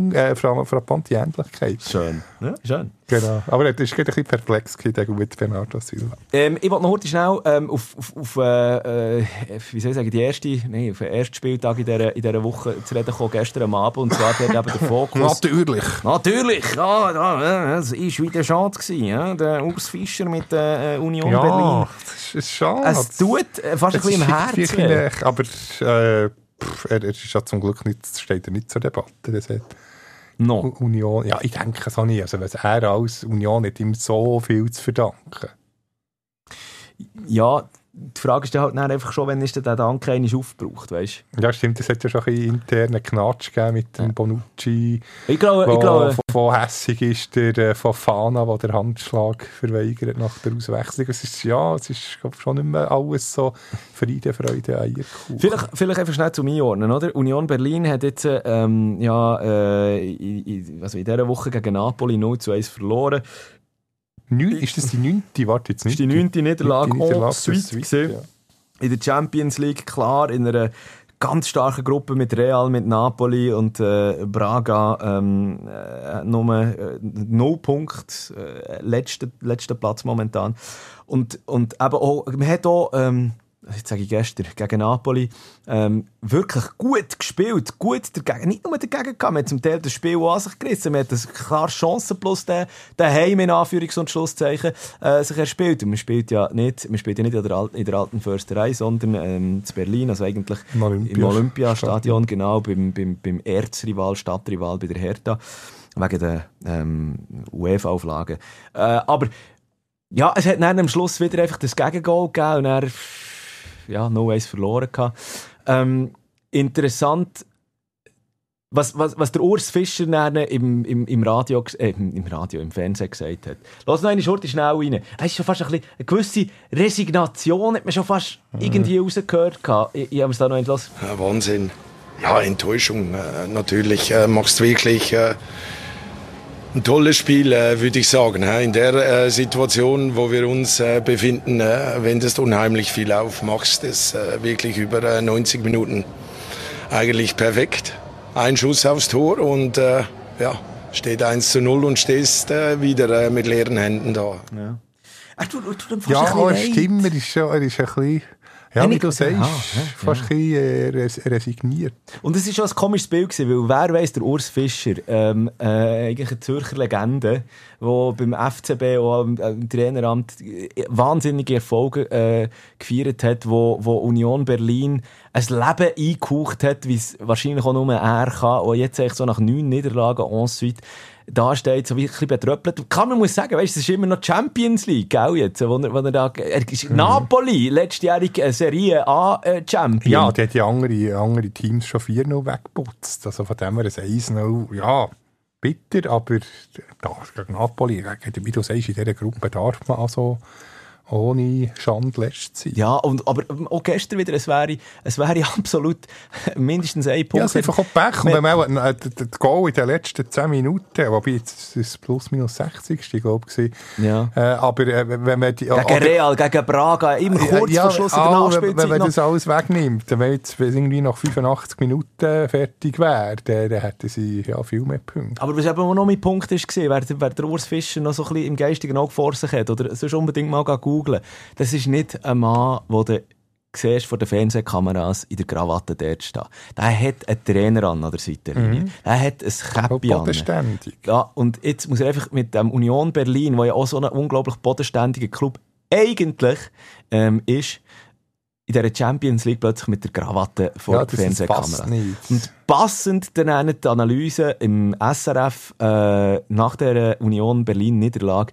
Un, äh, frappante Ähnlichkeit. Schön. Ja, schön. Genau. Aber er ist ein bisschen perplex mit Bernardo Silva. Ähm, ich wollte noch heute schnell ähm, auf, auf, auf äh, äh, wie soll ich sagen, die erste, nee, auf den ersten Spieltag in dieser, in dieser Woche zu reden kommen, gestern am Abend. Und zwar dort eben der Fokus. Natürlich. Natürlich. Ja, ja, das war wieder schade. Gewesen, ja? Der Urs Fischer mit der äh, Union ja, Berlin. das ist schade. Es tut äh, fast ein bisschen im Herzen. Aber äh, pff, er, er ist ja zum Glück nicht, steht er nicht zur Debatte. Das hat No. Union, ja, ich denke so nicht. Also, was er als Union hat ihm so viel zu verdanken. Ja, die Frage ist dann halt dann einfach schon, wenn ist der Dank einmal aufgebraucht, weißt Ja, stimmt, es hat ja schon ein bisschen internen Knatsch gegeben mit dem Bonucci. Ich glaube, ich glaube... Von hässig ist der äh, von Fana, der den Handschlag verweigert nach der Auswechslung. Es ist, ja, es ist schon nicht mehr alles so Friede, Freude, Eierkuchen. Vielleicht, vielleicht einfach schnell zum Einordnen, oder? Union Berlin hat jetzt ähm, ja, äh, in, also in dieser Woche gegen Napoli 0 zu 1 verloren. Neun, ist das die neunte? Warte jetzt nicht. Das ist die neunte Niederlage, Niederlage Suite, ja. In der Champions League, klar, in einer ganz starken Gruppe mit Real, mit Napoli und äh, Braga. Ähm, äh, nur äh, null Punkt, äh, letzter, letzter Platz momentan. Und, und eben auch, man hat auch... Ähm, jetzt sage ich gestern, gegen Napoli, ähm, wirklich gut gespielt, gut dagegen, nicht nur dagegen gehabt, man hat zum Teil das Spiel auch an sich gerissen, man hat das klar Chancen plus den, den Heim in Anführungs- und Schlusszeichen äh, sich erspielt. Und man spielt ja nicht, man spielt ja nicht in der, alten, in der alten Försterei, sondern ähm, in Berlin, also eigentlich im, im Olympiastadion, genau, beim, beim, beim Erzrival, Stadtrival bei der Hertha, wegen der ähm, UEFA-Auflagen. Äh, aber ja, es hat dann am Schluss wieder einfach das Gegengol gegeben und er ja, no Ways verloren gehabt. Ähm, interessant, was, was, was der Urs Fischer im, im, im, Radio, äh, im Radio, im Fernsehen gesagt hat. Lass noch eine Schurte schnell rein. Es ist schon fast ein bisschen, eine gewisse Resignation, hat man schon fast mhm. irgendwie rausgehört. Ich, ich habe es da noch entlassen. Ja, Wahnsinn. Ja, Enttäuschung. Äh, natürlich äh, machst du wirklich... Äh, Ein tolles Spiel, äh, würde ich sagen. In der äh, Situation, wo wir uns äh, befinden, wenn du unheimlich viel aufmachst, ist wirklich über 90 Minuten eigentlich perfekt. Ein Schuss aufs Tor und ja, steht 1 zu 0 und stehst wieder mit leeren Händen da. Ja, Ach, du, du, du ja stimmt, er ist, schon, er ist ein bisschen ja, wie du sagst, aha, fast ja. ein bisschen äh, resigniert. Und es war schon ein komisches Bild, gewesen, weil wer weiss, der Urs Fischer, ähm, äh, eigentlich eine Zürcher Legende, der beim FCB auch im, im Traineramt äh, wahnsinnige Erfolge äh, gefeiert hat, wo, wo Union Berlin ein Leben eingehaucht hat, wie es wahrscheinlich auch nur er kann, und jetzt eigentlich so nach neun Niederlagen ensuite da steht, so wie ein bisschen betröppelt. Kann man muss sagen, weißt, es ist immer noch Champions League, gell, jetzt, wo er, wo er da, er ist mhm. Napoli, letztjährig Serie A-Champion. ja, die hat die andere, andere Teams schon 4-0 weggeputzt. Also von dem her ein 1-0, ja, bitter, aber da, gegen Napoli, wie du sagst, in dieser Gruppe darf man also ohne Schande lässt sein. Ja, und, aber auch gestern wieder, es wäre, es wäre absolut mindestens ein Punkt. Ja, es ist einfach auch Pech. Und wenn man auch das Goal in den letzten 10 Minuten, wobei jetzt ist es plus minus 60. glaube ich, ja. Äh, aber äh, wenn man die... Gegen oder, Real, gegen Braga, immer kurz ja, vor Schluss in der Nachspielzeit Wenn man das alles wegnimmt, wenn jetzt irgendwie nach 85 Minuten fertig wäre, dann, dann hätten sie ja viel mehr Punkte. Aber was eben auch noch mein Punkt ist, wer, wer der Urs Fischer noch so ein bisschen im geistigen Auge vor sich hat, oder sonst unbedingt mal googeln, googlen. Das ist nicht ein Mann, der siehst vor den Fernsehkameras in der Krawatte dort stehen. Der hat einen Trainer an der Seitenlinie. Mhm. Der hat ein Käppi an. Ja, und jetzt muss er einfach mit dem Union Berlin, wo ja auch so ein unglaublich bodenständiger Club eigentlich ähm, ist, in dieser Champions League plötzlich mit der Krawatte vor ja, der Fernsehkamera. Und passend dann die Analyse im SRF äh, nach der Union Berlin-Niederlage.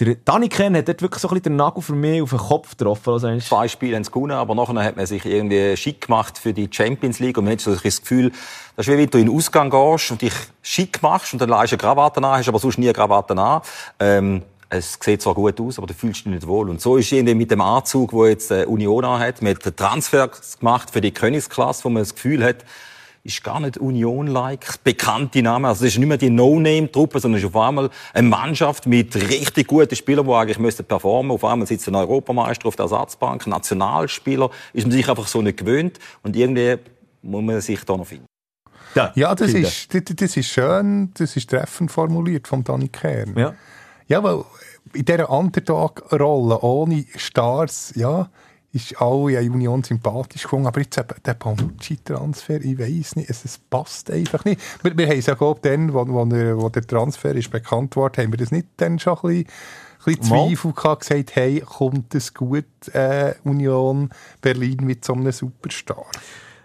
Der Dani Kern hat dort wirklich so ein bisschen den Nagel für mich auf den Kopf getroffen. Also Zwei Spiele haben sie gewonnen, aber nachher hat man sich irgendwie schick gemacht für die Champions League und man hat so das Gefühl, das ist wie wenn du in den Ausgang gehst und dich schick machst und dann leist eine Krawatte an, hast aber sonst nie eine Krawatte an. Ähm, es sieht zwar gut aus, aber du fühlst dich nicht wohl. Und so ist irgendwie mit dem Anzug, wo jetzt äh, Union hat, mit Transfer gemacht für die Königsklasse, wo man das Gefühl hat, ist gar nicht Union-like, bekannte Namen. Also es ist nicht mehr die No-Name-Truppe, sondern es ist auf einmal eine Mannschaft mit richtig guten Spielern, die eigentlich müssten performen. Auf einmal sitzt ein Europameister auf der Ersatzbank, Nationalspieler, ist man sich einfach so nicht gewöhnt und irgendwie muss man sich da noch finden. Ja, ja das, ist, das, das, ist schön, das ist treffend formuliert von Danny Kern. Ja. Ja, weil in dieser Underdog-Rolle ohne Stars, ja, ist alle in Union sympathisch gefunden. Aber jetzt eben der Panucci-Transfer, ich weiß nicht, es, es, passt einfach nicht. Wir, wir haben es ja, glaube dann, wo, wo, wo, der Transfer ist bekannt wurde, haben wir das nicht dann schon ein bisschen ein bisschen Zweifel gehabt, gesagt, hey, kommt es gut, äh, Union Berlin mit so einem Superstar?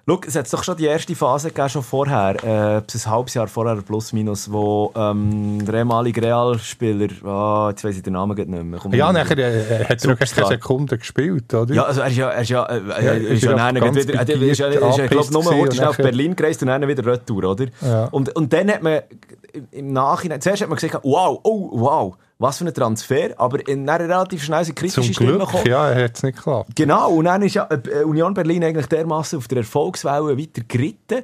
Schau, es hat doch schon die erste Phase gegeben, schon vorher, äh, ein halbes Jahr vorher, plus minus, wo ähm, der ehemalige Realspieler, oh, jetzt weiss ich den Namen nicht mehr. Komm, ja, nachher äh, hat er keine Sekunde gespielt, oder? Ja, also er ist ja, er ist ja, äh, ja, er ist ja, ja wieder, er ist ja, ist ja, ich glaube, nur schnell auf Berlin gereist und dann wieder retour, oder? Ja. Und, und dann hat man im Nachhinein, zuerst hat man gesagt, wow, oh, wow, was für ein Transfer, aber in einer relativ schnell sind kritische Zum Glück, gekommen. ja, er hat es nicht geklappt. Genau, und dann ist ja äh, Union Berlin eigentlich dermaßen auf der Erfolgswelle weiter geritten.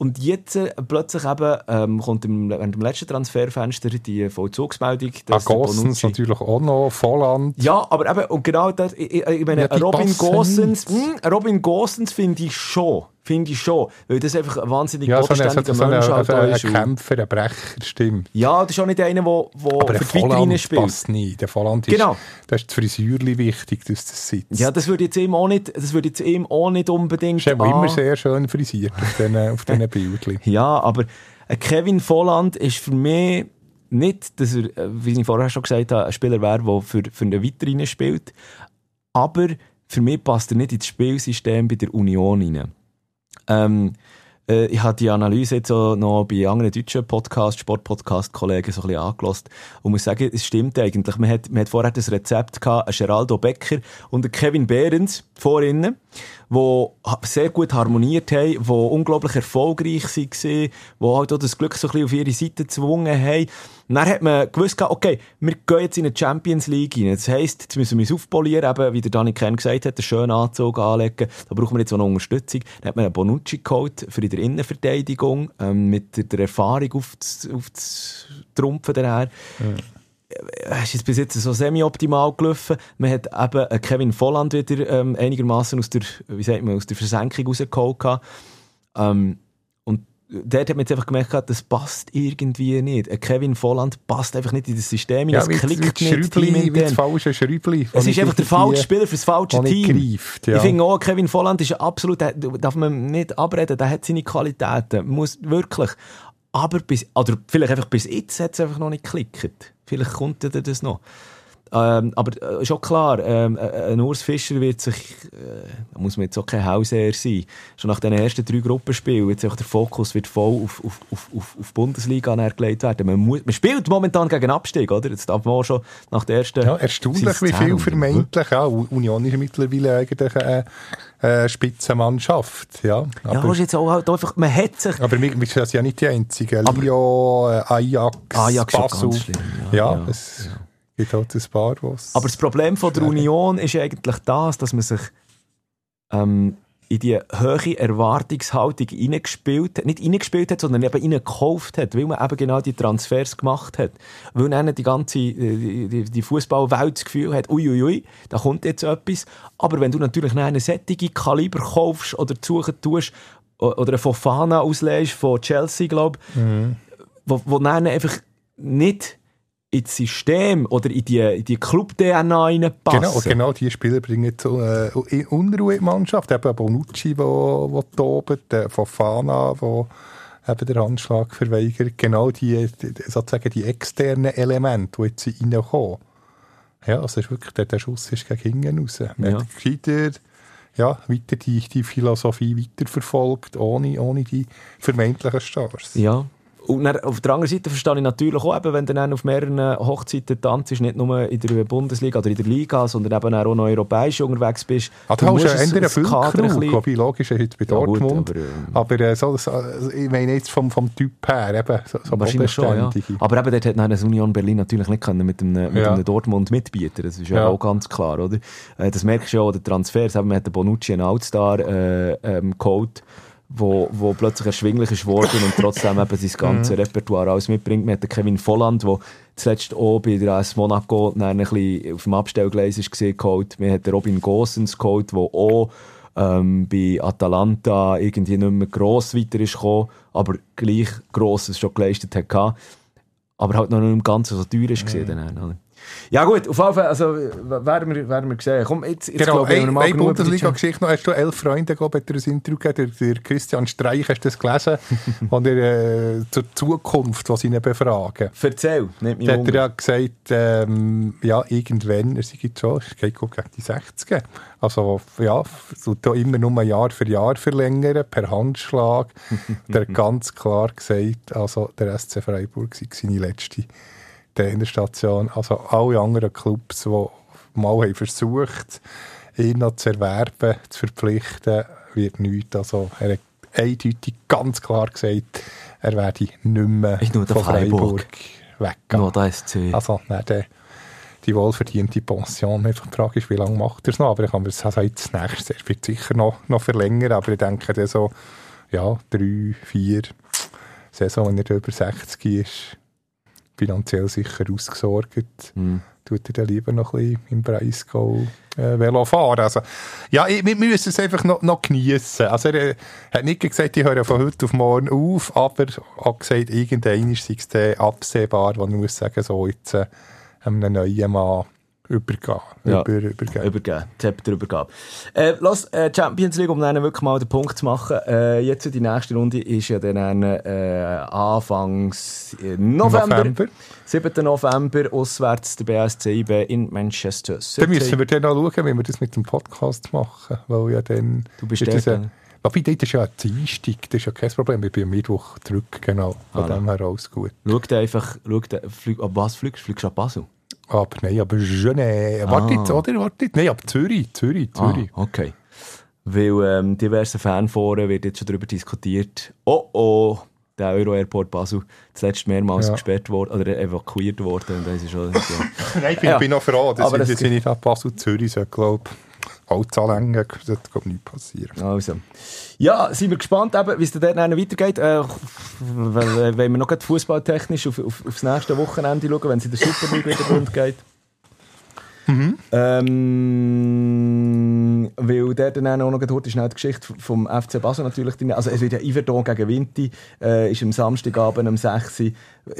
Und jetzt äh, plötzlich eben, ähm, kommt im, während dem letzten Transferfenster die Vollzugsmeldung. Ah, Gossens natürlich auch noch, Volland. Ja, aber eben, und genau das, ich, ich meine, ja, Robin Gossens, Robin Gossens finde ich schon Finde ich schon. Weil das einfach ein wahnsinnig ja, bodenständiger so Mensch halt ein, ist. Ein Kämpfer, ein Brecher, stimmt. Ja, das ist auch nicht einer, der, der für die Vitrine spielt. passt nicht. Der Volland ist, genau. da ist die Frisur wichtig, dass das sitzt. Ja, das würde jetzt ihm auch nicht, das würde jetzt ihm auch nicht unbedingt... Das ist ah. immer sehr schön frisiert auf diesen, auf diesen Bildchen. Ja, aber Kevin Volland ist für mich nicht, dass er, äh, wie ich vorher schon gesagt habe, ein Spieler wäre, der für, für eine Vitrine spielt. Aber für mich passt er nicht ins Spielsystem bei der Union rein. Ähm, äh, ich habe die Analyse jetzt auch noch bei anderen deutschen Podcast, Sportpodcast-Kollegen so ein bisschen angelost und muss sagen, es stimmt eigentlich. Man hat, man hat vorher das Rezept gehabt, ein Geraldo Becker und ein Kevin Behrens vor ihnen. Die sehr gut harmoniert haben, die unglaublich erfolgreich waren, die halt auch das Glück so ein bisschen auf ihre Seite gezwungen haben. Dann hat man gewusst, okay, wir gehen jetzt in eine Champions League rein. Das heisst, jetzt müssen wir uns aufpolieren, eben, wie der Dani Kern gesagt hat, einen schönen Anzug anlegen. Da brauchen wir jetzt auch noch Unterstützung. Dann hat man einen Bonucci geholt für die Innenverteidigung, ähm, mit der Erfahrung auf das, auf das Trumpfen daher. Ist jetzt bis jetzt so semi-optimal gelaufen. Man hat eben Kevin Volland wieder ähm, einigermaßen aus der, wie sagt man, aus der Versenkung rausgeholt. Ähm, und dort hat man jetzt einfach gemerkt, das passt irgendwie nicht. Kevin Volland passt einfach nicht in das System. Ja, es klickt nicht. Wie das falsche Schräubli. Es ist einfach der falsche Spieler für das falsche Team. Greift, ja. Ich finde auch, Kevin Volland ist absolut, darf man nicht abreden, der hat seine Qualitäten. Muss wirklich. Aber bis, oder vielleicht einfach bis jetzt hat es einfach noch nicht geklickt. Vielleicht kommt ja das noch. Ähm, aber äh, schon klar, ähm, äh, ein Urs Fischer wird sich, äh, da muss man jetzt auch kein Hauseher sein, schon nach den ersten drei Gruppenspielen, jetzt auch der Fokus wird voll auf, auf, auf, auf, auf Bundesliga gelegt werden. Man, muss, man spielt momentan gegen Abstieg, oder? Jetzt darf man schon nach der ersten... Ja, erstaunlich, wie viel vermeintlich, ja, Union ist mittlerweile eigentlich eine äh, Spitzenmannschaft, ja. Aber, ja, ist jetzt auch halt einfach, man hat sich... Aber wir, wir sind ja nicht die Einzigen. Lyon, äh, Ajax, Ajax Basel. Ja, ja, ja, es, ja gibt halt ein paar, was Aber das Problem von der Union ist eigentlich das, dass man sich ähm, in die hohe Erwartungshaltung reingespielt hat, nicht reingespielt hat, sondern eben reingekauft hat, weil man eben genau die Transfers gemacht hat. Weil dann die ganze, die, die, die Fußballwelt das Gefühl hat, uiuiui, ui, ui, da kommt jetzt etwas. Aber wenn du natürlich einen sättige Kaliber kaufst oder suchen tust, oder eine Fofana auslässt von Chelsea, glaube ich, mhm. wo, wo dann einfach nicht ins System oder in die, in die Club-DNA reinpassen. Genau, genau, die Spieler bringen so, äh, Unruhe in die Mannschaft. Eben Bonucci, der wo, wo tobt, äh, Fofana, der eben der Handschlag verweigert. Genau die, die, sozusagen die externen Elemente, die jetzt reinkommen. Ja, also ist wirklich, der, der Schuss ist gegen hinten raus. Man ja. hat gescheiter, ja, weiter die, die Philosophie weiterverfolgt, ohne, ohne die vermeintlichen Stars. Ja, und dann, auf der anderen Seite verstehe ich natürlich auch, eben, wenn du dann auf mehreren Hochzeiten tanzt, nicht nur in der Bundesliga oder in der Liga, sondern eben auch noch europäisch unterwegs bist. Ah, du hast ja eine Füllkrug, wobei logisch ist bei ja, Dortmund. Gut, aber, aber äh, so, so, ich meine jetzt vom, vom Typ her, eben, so, so Wahrscheinlich schon, ja. Aber eben dort hat dann das Union Berlin natürlich nicht können mit einem, mit ja. einem Dortmund mitbieten Das ist ja, ja, auch ganz klar, oder? Äh, das merkst du ja auch, der Transfers, eben, man hat den Bonucci einen Outstar äh, ähm, geholt wo, wo plötzlich erschwinglich ist worden und trotzdem eben sein ganzes. Repertoire alles mitbringt. Wir hatten Kevin Volland, der zuletzt auch bei der AS Monaco ein bisschen auf dem Abstellgleis gesehen, geholt. Wir hatten Robin Gosens geholt, der auch ähm, bei Atalanta irgendwie nicht mehr gross weiter ist gekommen, aber gleich grosses schon geleistet hat. Aber halt noch nicht im Ganzen so teuer gesehen. Mhm. Dann, ja gut, auf jeden Fall, also, werden wir, werden wir sehen. Komm, jetzt, jetzt genau, glaube ich, eine Bundesliga-Geschichte noch. Hast du elf Freunde, glaube ich, ein Interview gegeben, der, der Christian Streich, hast du das gelesen? und er, äh, zur Zukunft, was ihn befragen. Erzähl, nicht Da hat er ja gesagt, ähm, ja, irgendwann, er sei jetzt schon, es geht gegen die 60 also, ja, so immer nur Jahr für Jahr verlängern, per Handschlag. der hat ganz klar gesagt, also der SC Freiburg sei seine letzte Trainerstation. Also alle anderen Clubs, die mal haben versucht ihn noch zu erwerben, zu verpflichten, wird nichts. Also er hat eindeutig ganz klar gesagt, er werde nicht mehr ich von Freiburg, weggehen. Nur der SC. Also, nein, der, die wohlverdiente Pension. Einfach die Frage ist, wie lange macht er es noch? Aber ich kann mir das also jetzt nächstes, wird sicher noch, noch verlängern, aber ich denke, der so, ja, drei, vier Saison, wenn er über 60 ist, finanziell sicher ausgesorgt. Mhm. Tut er dann lieber noch ein bisschen im Breisgau äh, Velo fahren. Also, ja, ich, wir müssen es einfach noch, noch geniessen. Also, er äh, hat nicht gesagt, ich höre von heute auf morgen auf, aber hat gesagt, irgendwann ist es absehbar, wo ich muss sagen, so jetzt äh, einem neuen Mann übergehen. Ja. Über, übergeben. Übergeben. Zepter übergeben. Äh, lass, äh, Champions League, um dann wirklich mal den Punkt zu machen. Äh, jetzt die nächste Runde ist ja dann äh, Anfangs äh, November. November. 7. November, auswärts der BSC IB in Manchester City. Dann müssen wir dann auch schauen, wie wir das mit dem Podcast machen. Weil ja dann... Du bist der... Wobei, das ist ja ein Dienstag, das ist ja kein Problem. Ich bin am Mittwoch zurück, genau. Von ah, dem her alles gut. Schau einfach, schau, flieg, ab was fliegst du? Fliegst du ab Basel? Aber nein, aber Genève. Ah. Wartet, oder? Wartet. Nein, aber Zürich, Zürich, Zürich. Ah, okay. weil ähm, diverse Fanforen wird jetzt schon darüber diskutiert, oh oh, der Euro-Airport Basel zuletzt mehrmals ja. gesperrt worden oder evakuiert worden. Und das ist schon, ja. Nein, ich bin, ja. bin noch froh, dass Aber ich, das nicht nach Basel-Zürich glaube Holz anlängen, das wird nicht passieren. Also. Ja, sind wir gespannt, wie es dann weitergeht. Äh, wenn wir noch fußballtechnisch auf, auf, aufs nächste Wochenende schauen, wenn es in der Super League wieder rund geht. Mhm. Ähm, weil der dann auch noch gehört ist, die Geschichte vom FC Basel natürlich drin. Also es wird ja Iverdon gegen Vinti, äh, ist am Samstagabend um 6 Uhr.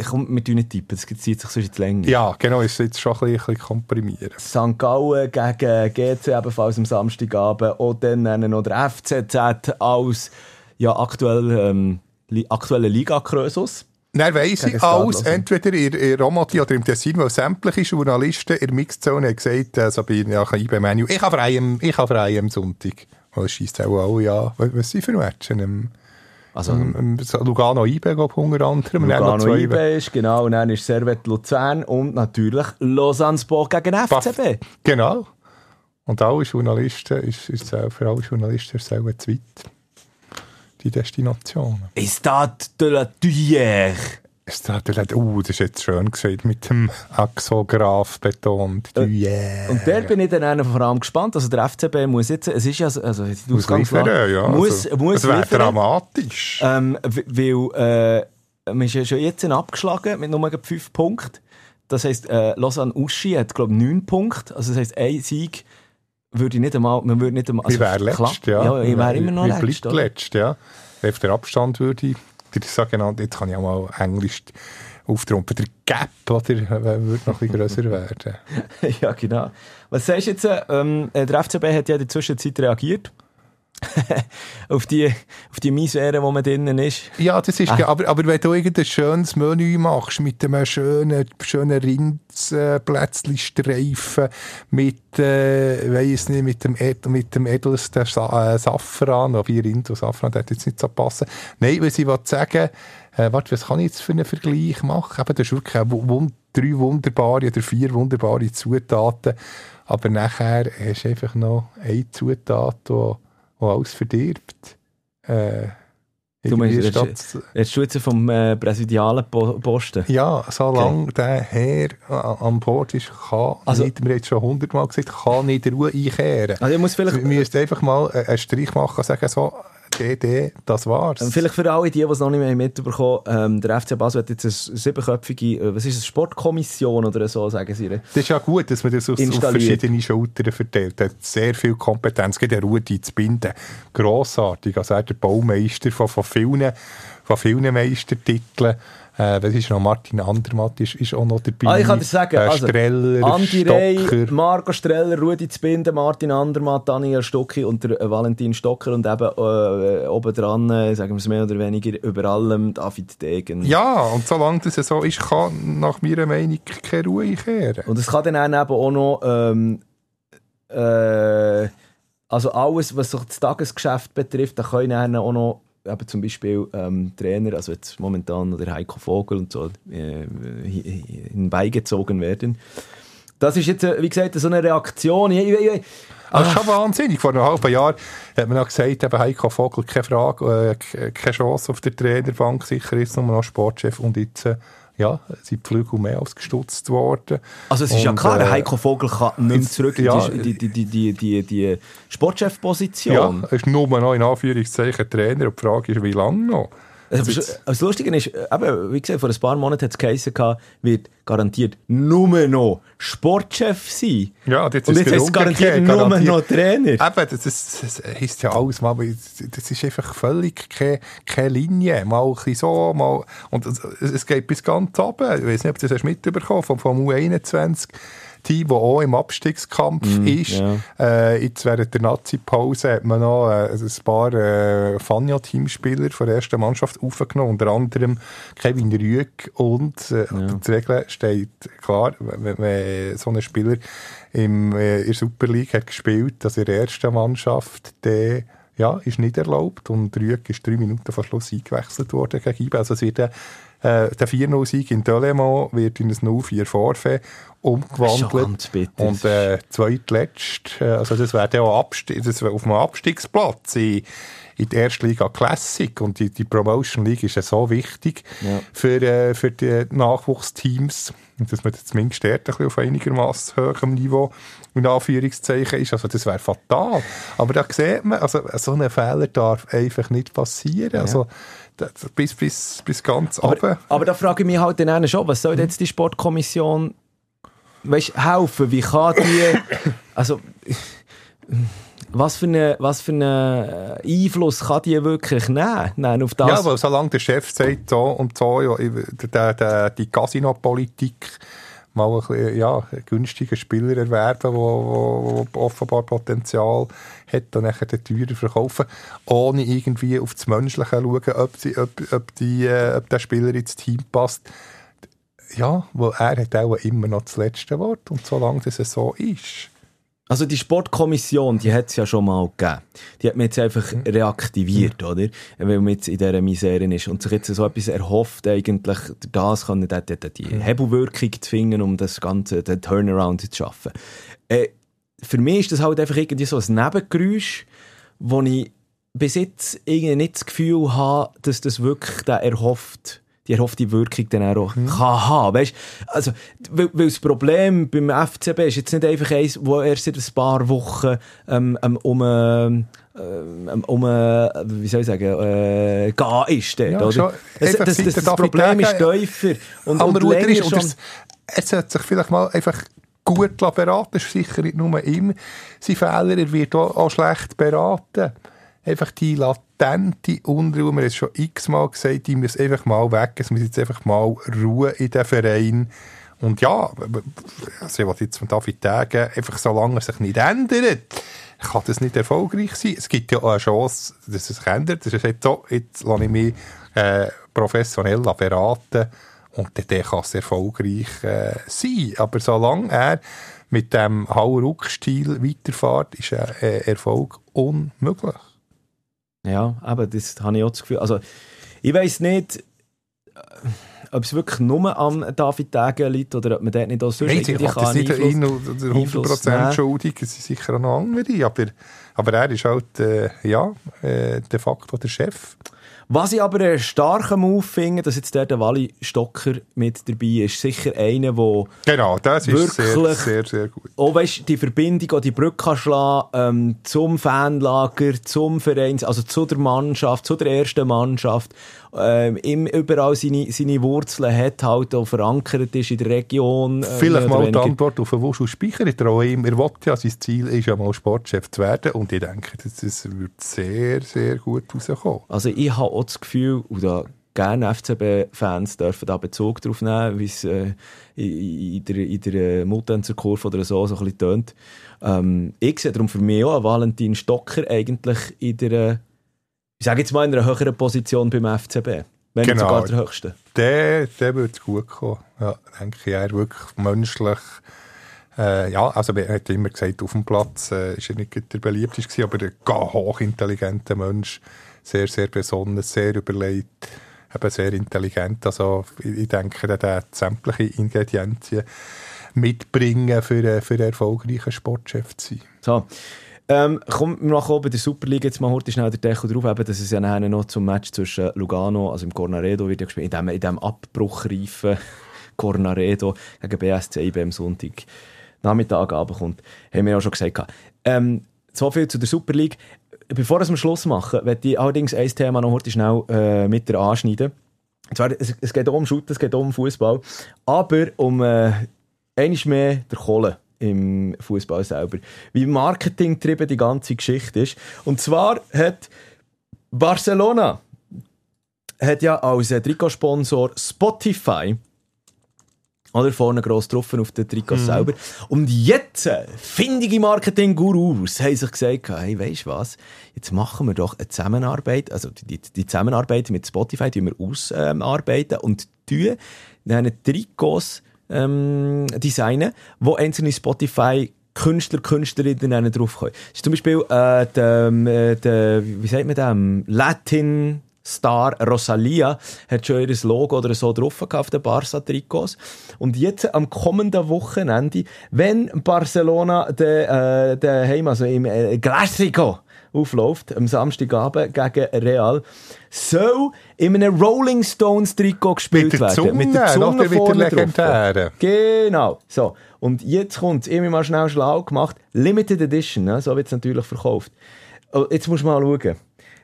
Komm, wir tun nicht tippen, das zieht sich sonst jetzt länger. Ja, genau, ist jetzt schon ein bisschen komprimieren. St. Gallen gegen GC ebenfalls am Samstagabend und dann noch der FCZ als ja, aktuell, ähm, aktueller Liga-Krösus. Dann weiss ich alles, entweder in, in Romati oder im Tessin, weil sämtliche Journalisten in der Mixzone haben gesagt, also bei ja, IB Menu, ich habe frei ich habe frei am Sonntag. Weil es scheisst auch alle ja. Was sind für Matchen? Im, also, Lugano IB, glaube ich, unter anderem. Lugano IB ist, genau. Und dann ist Servet Luzern und natürlich Lausanne-Sport gegen FCB. Genau. Und alle Journalisten, ist, ist für alle Journalisten ist es auch zu weit die Destination. Ist das de la Tuyère? Ist das de la... Uh, das ist jetzt schön gesagt, mit dem Axograph betont. Tuyère. Und der bin ich dann vor allem gespannt. Also der FCB muss jetzt... Es ist ja... Also die muss liefern, ja. Muss, also, muss das wäre dramatisch. Ähm, weil... Äh, man ist ja schon jetzt abgeschlagen mit nur 5 Punkten. Das heisst, äh, Lausanne Uschi hat, glaube ich, 9 Punkte. Also das heisst, ein Sieg würde ich nicht einmal, man würde nicht einmal, also, ich wäre letzt, ja. ja. Ich wäre immer noch letzt. Ich letzt, ja. Auf der Abstand würde ich, der sogenannte, jetzt kann ich auch mal Englisch auftrumpfen, der Gap, oder, würde noch ein grösser werden. ja, genau. Was sagst du jetzt, ähm, der FCB hat ja in der Zwischenzeit reagiert. auf die, auf die Misere, wo man drinnen ist. Ja, das ist, ah. aber, aber wenn du irgendein schönes Menü machst, mit einem schönen, schönen Rindsplätzli-Streifen, mit, äh, weiss nicht, mit dem, Ed, mit dem edelsten Sa äh, Safran, wie Rind und Safran, das hat jetzt nicht so passen. Nein, was ich sagen äh, warte, was kann ich jetzt für einen Vergleich machen? Eben, das ist wirklich wund drei wunderbare oder vier wunderbare Zutaten, aber nachher hast du einfach noch eine Zutat, die die alles verdirbt. Äh, du meinst, jetzt du jetzt vom äh, präsidialen Posten? Ja, solange okay. der Herr äh, an Bord ist, kann also, nicht, wir haben jetzt schon hundertmal gesagt, kann nicht Ruhe einkehren. Also ich muss vielleicht... Wir müssen einfach mal einen Strich machen und sagen, so, die das war's. Ähm, vielleicht für alle die, die es noch nicht mehr mitbekommen ähm, der FC Basel hat jetzt eine siebenköpfige, äh, was ist es, Sportkommission oder so, sagen sie. Das ist ja gut, dass man das auf, auf verschiedene Schultern verteilt. Er hat sehr viel Kompetenz, geht ja Rudi zu binden. Grossartig, also er ist der Baumeister von, von vielen, von vielen Meistertiteln. Äh, was ist noch? Martin Andermatt ist, ist auch noch dabei. Ah, ich kann dir sagen, äh, also, Streller, Andi Rey, Marco Streller, Rudi Zbinden, Martin Andermatt, Daniel Stocki und der, äh, Valentin Stocker und eben äh, oben dran, äh, sagen wir es mehr oder weniger, über allem David Degen. Ja, und solange das so ist, kann nach meiner Meinung keine Ruhe einkehren. Und es kann dann eben auch noch ähm, äh, also alles, was sich das Tagesgeschäft betrifft, da können dann auch noch eben zum Beispiel ähm, Trainer, also jetzt momentan der Heiko Vogel und so, äh, hinbeigezogen werden. Das ist jetzt, äh, wie gesagt, so eine Reaktion. Ich, ich, ich, das ist schon wahnsinnig. Vor einem halben Jahr hat man auch gesagt, eben Heiko Vogel, keine Frage, äh, keine Chance auf der Trainerbank, sicher ist nur noch Sportchef und jetzt äh, ja, sind die Flügel mehr als gestutzt worden. Also es ist und, ja klar, der äh, Heiko Vogel kann nicht mehr zurück ja, in die, die, die, die, die, die Sportchefposition. Ja, er ist nur noch in Anführungszeichen Trainer und die Frage ist, wie lange noch? Also, das Lustige ist, eben, wie gesagt, vor ein paar Monaten hat es geheißen, wird garantiert nur noch Sportchef sein. Ja, und jetzt, und jetzt ist es garantiert nur garantiert, noch Trainer. Eben, das, das, das heisst ja alles mal, das ist einfach völlig keine, keine Linie. Mal ein so, mal, und es, es geht bis ganz oben. Ich weiß nicht, ob du das mitbekommen hast, vom, vom U21 Team, das auch im Abstiegskampf mm, ist. Ja. Äh, jetzt während der Nazi-Pause hat man noch äh, ein paar äh, Fania-Teamspieler von der ersten Mannschaft aufgenommen, unter anderem Kevin Rüegg und äh, ja. die Regel steht klar, wenn, wenn so ein Spieler im, äh, in der Super League hat gespielt, dass in der ersten Mannschaft der ja, ist nicht erlaubt und Rüegg ist drei Minuten vor Schluss eingewechselt worden gegen IBE. Also es wird Äh, der 4-0-Sieg in Delemont wird in ein 0-4 Vorfait umgewandelt. Und äh, zweitletzt, äh, also das wäre ja Abstieg, das wär auf einem Abstiegsplatz in, in der Erstliga Classic. Und die, die Promotion League ist ja so wichtig ja. für, äh, für die Nachwuchsteams, dass man zumindest dort ein bisschen auf einigermaßen hohem Niveau in Anführungszeichen ist. Also das wäre fatal. Aber da sieht man, also so ein Fehler darf einfach nicht passieren. Ja. Also bis, bis, bis ganz aber, runter. Aber da frage ich mich halt dann schon, was soll jetzt die Sportkommission weißt, helfen? Wie kann die, also, was für einen was für eine Einfluss kann die wirklich nehmen, nehmen auf das? Ja, weil solange der Chef sagt, so und so, ja, die, die, die Casino-Politik mal ein bisschen, ja, günstigen Spieler erwerben, der offenbar Potenzial hat und nachher den teurer verkaufen, ohne irgendwie auf das Menschliche zu schauen, ob, sie, ob, ob, die, äh, ob der Spieler ins Team passt. Ja, weil er hat auch immer noch das letzte Wort und solange das so ist, also die Sportkommission, die hat es ja schon mal gegeben. Die hat man jetzt einfach mhm. reaktiviert, oder? Weil man jetzt in dieser Misere ist und sich jetzt so etwas erhofft, eigentlich das kann die, die, die mhm. Hebelwirkung zu finden, um das Ganze, den Turnaround zu schaffen. Äh, für mich ist das halt einfach irgendwie so ein Nebengeräusch, wo ich bis jetzt irgendwie nicht das Gefühl habe, dass das wirklich der erhofft die erhoffte Wirkung dann auch mhm. kann haben. Weißt? Also, weil, weil das Problem beim FCB ist jetzt nicht einfach eins, wo erst seit ein paar Wochen ähm, ähm um, ähm um, wie soll ich sagen, äh, gehen ist. Dort, ja, oder? Es, das, das, das, das Problem ist tiefer. Und, und länger ist, schon... es sollte sich vielleicht mal einfach gut beraten, das ist sicher nicht nur ihm sein Fehler, er wird auch, auch schlecht beraten einfach die latente Unruhe, wir haben es schon x-mal gesagt, die muss einfach mal weg, es muss jetzt einfach mal Ruhe in den Verein. Und ja, also was jetzt von David sagen, einfach solange es sich nicht ändert, kann das nicht erfolgreich sein. Es gibt ja auch eine Chance, dass es sich ändert. Das ist jetzt so, jetzt lasse ich mich äh, professionell beraten und dann kann es erfolgreich äh, sein. Aber solange er mit dem Hauruck-Stil weiterfährt, ist ein äh, Erfolg unmöglich. Ja, aber das habe ich auch das Gefühl. Also, ich weiß nicht, äh, ob es wirklich nur an David Degen liegt oder ob man dort nicht auch sonst Nein, irgendwie kann nicht ihn oder 100% schuldig, es sind sicher auch noch andere, aber, aber er ist halt äh, ja, äh, de facto der Chef. Was ich aber einen starken Move finde, dass jetzt der, der Wally Stocker mit dabei ist, sicher einer, der Genau, das ist sehr, sehr, sehr gut. Auch weißt, die Verbindung, auch die Brücke schlagen ähm, zum Fanlager, zum Verein, also zu der Mannschaft, zu der ersten Mannschaft ähm, im, überall seine, seine Wurzeln hat, halt auch verankert ist in der Region. Äh, Vielleicht mal die Antwort auf Wuschel Speicher. Ich traue ihm, er will ja, sein Ziel ist ja mal Sportchef zu werden und ich denke, das, das wird sehr, sehr gut rauskommen. Also ich habe auch das Gefühl, und da gerne FCB-Fans dürfen da Bezug darauf nehmen, wie es äh, in, der, in der Mutanzer Kurve oder so, so ein bisschen tönt. Ähm, ich sehe darum für mich auch Valentin Stocker eigentlich in der ich sage jetzt mal in einer höheren Position beim FCB. Wenn genau. sogar der höchste. Der, der wird gut kommen. Ja, denke ich, er wirklich menschlich. Äh, ja, also er hat immer gesagt, auf dem Platz äh, ist er nicht der beliebteste aber ein hochintelligenter Mensch. Sehr, sehr besonnen, sehr überlegt, eben sehr intelligent. Also ich, ich denke, er hat sämtliche Ingredienzien mitbringen, für, für einen erfolgreichen Sportchef zu sein. So. Ähm, kommt noch bei der Superliga jetzt mal heute schnell der Deckel drauf, eben, dass es ja nachher noch zum Match zwischen Lugano, also im Cornaredo wird ja gespielt, in dem, in dem abbruchreifen Cornaredo gegen BSC IB am Sonntag Nachmittag kommt, haben wir ja schon gesagt. Ähm, so viel zu der Superliga. Bevor wir Schluss machen, werde ich allerdings ein Thema noch heute schnell äh, mit dir anschneiden. zwar, es, es geht um Shooter, es geht um Fußball, aber um äh, einiges mehr der Kohle im Fußball selber. Wie marketingtrieben die ganze Geschichte ist. Und zwar hat Barcelona hat ja als Trikotsponsor Spotify oder vorne gross drauf auf den Trikots mm. selber. Und jetzt, äh, findige Marketing-Gurus haben sich gesagt, hey, weisst du was, jetzt machen wir doch eine Zusammenarbeit, also die, die Zusammenarbeit mit Spotify die wir ausarbeiten ähm, und tun diesen Trikots ähm, designen, wo einzelne Spotify Künstler, Künstlerinnen draufkommen. Das ist zum Beispiel äh, der, äh, der, wie sagt man das, Latin Star Rosalia hat schon ihr Logo oder so drauf auf den Barca-Trikots. Und jetzt am kommenden Wochenende, wenn Barcelona den, äh, den Heim, also im äh, Clásico aufläuft, am Samstagabend gegen Real, soll in einem Rolling Stones Trikot gespielt mit Zunge, werden. Mit der Zunge mit der legendären. Genau. So. Und jetzt kommt es, immer mal schnell schlau gemacht, Limited Edition, ne? so wird es natürlich verkauft. Oh, jetzt musst du mal schauen.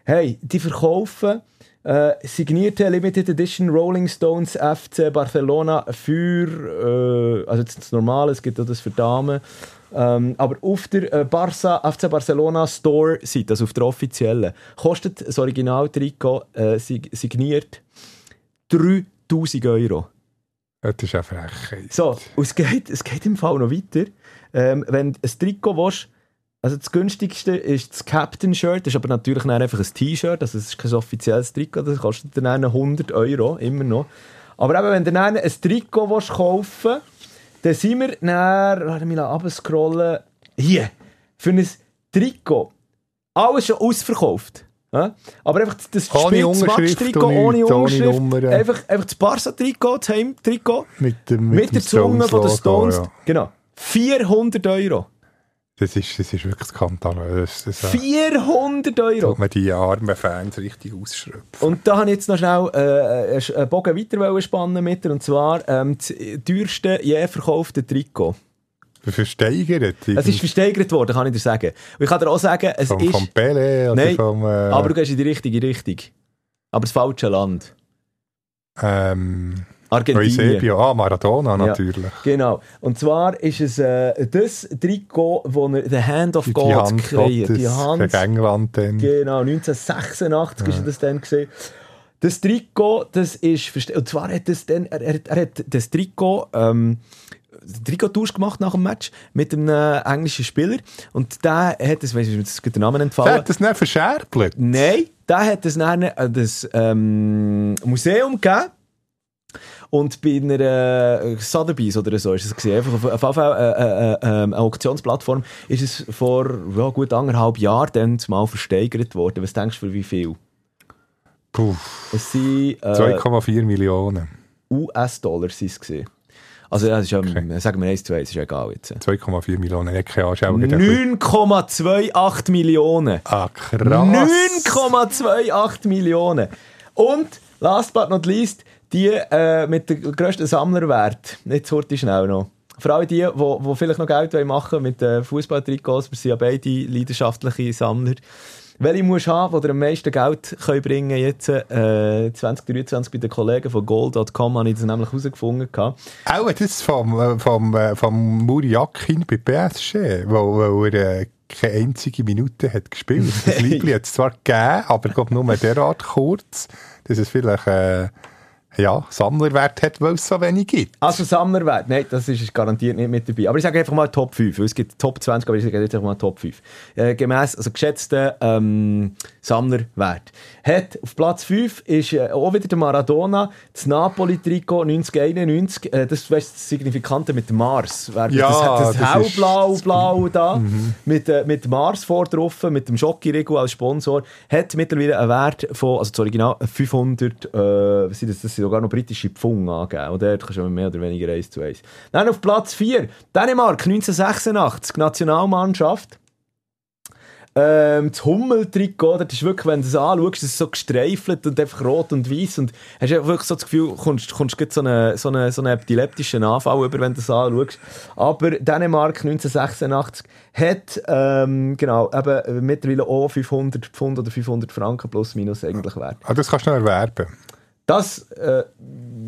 Hey, die verkaufen äh, signierte Limited Edition Rolling Stones FC Barcelona für, äh, also jetzt das Normale, es gibt auch das für Damen, ähm, aber auf der äh, Barca, FC Barcelona Store Seite, also auf der offiziellen, kostet das Original-Trikot äh, signiert 3000 Euro. Das ist eine Frechheit. So, und es geht, es geht im Fall noch weiter. Ähm, wenn du ein Trikot willst, also das günstigste ist das Captain Shirt, das ist aber natürlich einfach ein T-Shirt, also es ist kein offizielles Trikot, das kostet dann 100 Euro, immer noch. Aber eben, wenn du dann ein Trikot willst kaufen willst, dann sind wir dann, lass mich abscrollen, hier, für ein Trikot, alles schon ausverkauft. Ja? Aber einfach das Spiel-Trikot ohne Unterschrift, ohne einfach, einfach das Barca-Trikot, das Heim-Trikot, mit, dem, mit, mit der Zunge von den Stones, ja. genau, 400 Euro. Das ist, das ist wirklich skandalös. Das, 400 Euro! Tut man die armen Fans richtig ausschröpfen. Und da habe ich jetzt noch schnell äh, einen Bogen weiter spannen mit und zwar ähm, das teuerste je verkaufte Trikot. Versteigert? Es ist versteigert worden, kann ich dir sagen. Und ich kann dir auch sagen, es vom, ist... Vom Pele oder Nein, vom... Äh... aber du gehst in die richtige Richtung. Aber das falsche Land. Ähm... Argentinien. Eusebio, ah, Maradona natürlich. Ja, genau. Und zwar ist es äh, das Trikot, wo er The Hand of die God Hand kreiert. Gottes, die Hand. Gegen England dann. Genau, 1986 ja. ist das dann gesehen. Das Trikot, das ist, und zwar hat das dann, er, er, er hat das Trikot, ähm, Trikottausch gemacht nach dem Match mit einem äh, englischen Spieler und der hat das, weißt du, das den Namen entfallen. Der hat das nicht verscherbelt? Nein, der hat das dann äh, das ähm, Museum gegeben und bei einer äh, Sotheby's oder so ist es gesehen. Einfach auf, auf jeden Fall äh, äh, äh, eine Auktionsplattform ist es vor ja, gut anderthalb Jahren dann mal versteigert worden. Was denkst du für wie viel? Puh. Es sind 2,4 Millionen US-Dollar sind es gesehen. Also ja, das ist ja, okay. sagen wir 1 zu 1, ist ja egal jetzt. 2,4 Millionen, ich keine 9,28 Millionen. Ah, krass. 9,28 Millionen. Und, last but not least, die äh, mit dem grössten Sammlerwert. Nicht so schnell noch. Vor allem die, die, vielleicht noch Geld machen wollen mit äh, Fußballtrikots, wir sind ja beide leidenschaftliche Sammler. Welche musst du haben, die dir am meisten Geld können bringen können, jetzt äh, 2023 bei den Kollegen von Gold.com, habe ich das nämlich herausgefunden. Auch das vom, äh, vom, äh, vom Muriakin bei PSG, wo, wo er äh, keine einzige Minute hat gespielt. Das Liebling hat es zwar gegeben, aber ich glaube nur derart kurz, dass es vielleicht... Äh, ja, Sammlerwert hat, weil es so wenig gibt. Also Sammlerwert, nein, das ist garantiert nicht mit dabei. Aber ich sage einfach mal Top 5, weil es gibt Top 20, aber ich sage jetzt einfach mal Top 5. Äh, gemäss, also geschätzten ähm, Sammlerwert. Hat auf Platz 5 ist äh, auch wieder der Maradona, das Napoli-Trikot 1991, äh, das ist das Signifikante mit Mars. Ja, das, das, hellblau, blau da, mhm. mit, äh, mit Mars vor drauf, mit dem Schokirigo als Sponsor, hat mittlerweile einen Wert von, also das Original, 500, äh, was sind das, das sogar noch britische Pfund angeben. Und dort kannst du mehr oder weniger 1 zu 1. Dann auf Platz 4, Dänemark 1986, Nationalmannschaft. Ähm, das Hummeltrikot, das ist wirklich, wenn du es anschaust, ist so gestreifelt und einfach rot und weiß und hast wirklich so das Gefühl, du kommst, kommst so einen so eine, so eine epileptischen Anfall über, wenn du es anschaust. Aber Dänemark 1986 hat, ähm, genau, eben mittlerweile auch 500 Pfund oder 500 Franken plus minus eigentlich wert. Ah, das kannst du noch erwerben. Das, äh,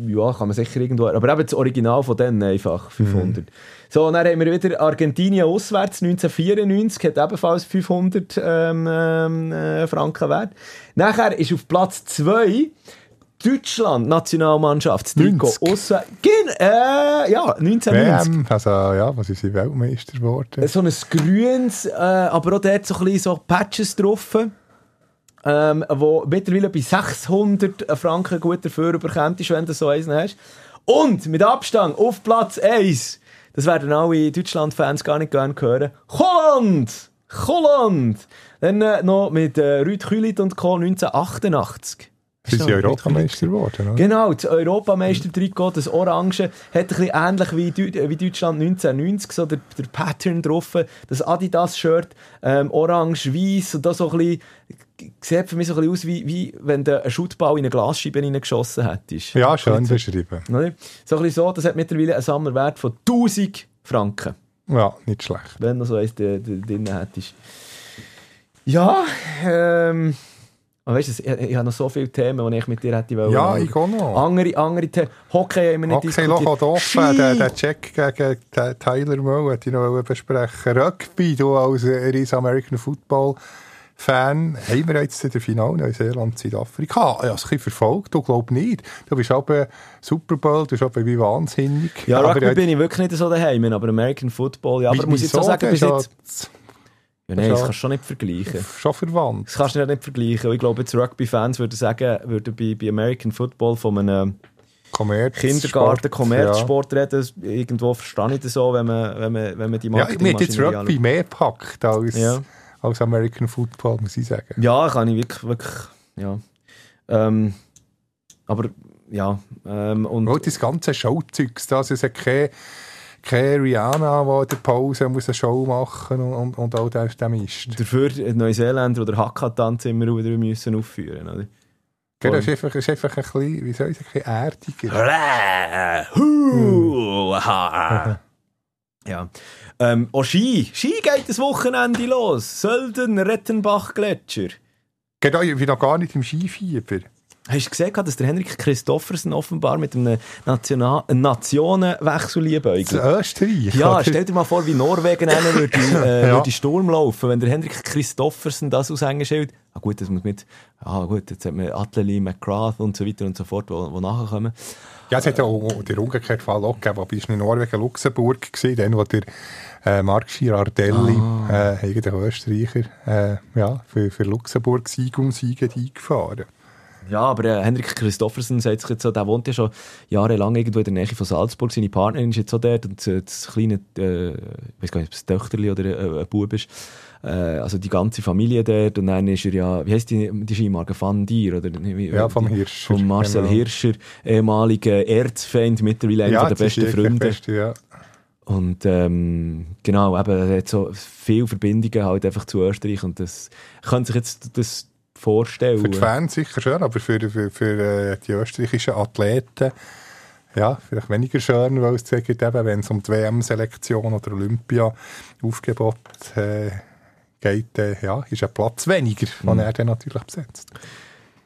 ja, kann man sicher irgendwo, aber eben das Original von denen einfach, 500. Mhm. So, dann haben wir wieder Argentinien auswärts, 1994, hat ebenfalls 500 ähm, ähm, äh, Franken wert. Nachher ist auf Platz 2 Deutschland, Nationalmannschaft, Nico auswärts. Äh, ja, 1990. WM, also ja, was ist die Weltmeister geworden? So ein grünes, äh, aber auch dort so ein bisschen so Patches drauf ähm, wo mittlerweile bei 600 Franken gut dafür bekommst, wenn du so eins hast. Und mit Abstand auf Platz 1, das werden alle Deutschland-Fans gar nicht gerne hören, Holland! Holland! Dann äh, noch mit äh, Rüd Kühlit und Co. 1988. Sie sind Europameister geworden, oder? Genau, das Europameister-Trikot, das Orange, hat ein bisschen ähnlich wie, wie Deutschland 1990, so der, der Pattern drauf, das Adidas-Shirt, ähm, orange-weiß und da so ein bisschen, sieht für mich so ein bisschen aus, wie, wie wenn du einen Schuttball in eine Glasscheibe geschossen hättest. Ja, schön beschrieben. So ein bisschen so, das hat mittlerweile einen Sammlerwert von 1000 Franken. Ja, nicht schlecht. Wenn du so eins drin hättest. Ja, ähm... Weißt du, ich, ich habe noch so viele Themen, die ich mit dir hätte wollen. Ja, ich auch noch. Andere, andere Themen. Hockey haben wir nicht Hockey diskutiert. Hockey offen. Der, der Check gegen den Tyler Moe hätte ich noch besprechen Rugby, du als riesen American Football Fan, haben wir jetzt den Finale Neuseeland, Südafrika. Ja, ich habe es ein verfolgt, du glaubst nicht. Du bist aber Super Bowl, du bist aber wie wahnsinnig. Ja, Rugby bin ich wirklich nicht so daheim, aber American Football, ja, aber muss ich so sagen, bis jetzt... Ja, nein, das kannst du schon nicht vergleichen. Schon verwandt. Das kannst du nicht vergleichen. Ich glaube, jetzt Rugby-Fans würden sagen, würden bei, bei American Football von einem Kindergarten, Kommerzsport ja. reden. Irgendwo verstehe ich das so, wenn man, wenn man, wenn man die Marketing Ja, mir jetzt Rugby mehr packt als, ja. Als American Football, muss ich sagen. Ja, kann ich wirklich, wirklich, ja. Ähm, aber, ja. Ähm, und oh, das ganze Showzeugs, das ist ja keine keine Rihanna, die in der Pause muss eine Show machen und, und, und all das, der Mist. Dafür Neuseeländer oder Hakka-Tanz immer wieder müssen aufführen, oder? Genau, das ist einfach, ist einfach ein bisschen, wie soll ich sagen, ein bisschen erdiger. ja. Ähm, oh, Ski. Ski geht das Wochenende los. Sölden, Rettenbach, Gletscher. Genau, ich bin noch gar nicht im Skifieber. Hast du gesehen, dass der Henrik Christoffersen offenbar mit einem National Nationenwechsel liebäugelt? Österreich? Ja, stell dir mal vor, wie Norwegen einen würde, äh, ja. würde Sturm laufen, wenn der Henrik Christoffersen das aushängeschild... Ah gut, das muss mit... Ah gut, jetzt hat man Ateli, McGrath und so weiter und so fort, wo, wo nachkommen. Ja, es hat ja auch den umgekehrten Fall auch gegeben, aber in Norwegen, Luxemburg, dann, wo der äh, Marc Girardelli, ah. äh, eigentlich Österreicher, äh, ja, für, für Luxemburg Sieg um Sieg eingefahren. Ja, aber äh, Henrik Christoffersen sagt sich jetzt so, der wohnt ja schon jahrelang irgendwo in der Nähe von Salzburg. Seine Partnerin ist jetzt so dort und äh, das kleine, äh, ich weiß gar nicht, ob es ein Töchterli oder äh, ein Bub ist. Äh, also die ganze Familie dort und dann ist er ja, wie heisst die, die Skimarke? Van Dier? Oder, wie, ja, vom Hirscher. Von Marcel genau. Hirscher, ehemaliger Erzfeind, mittlerweile einer ja, der besten Freunde. Beste, ja. Und ähm, genau, eben, er hat so viele Verbindungen halt einfach zu Österreich und das könnte sich jetzt das vorstellen. Für die Fans sicher schön, aber für, für, für äh, die österreichischen Athleten ja, vielleicht weniger schön, weil es zeigt eben, wenn es um die WM-Selektion oder Olympia-Aufgebot äh, geht, äh, ja, ist ein Platz weniger, mhm. den er dann natürlich besetzt.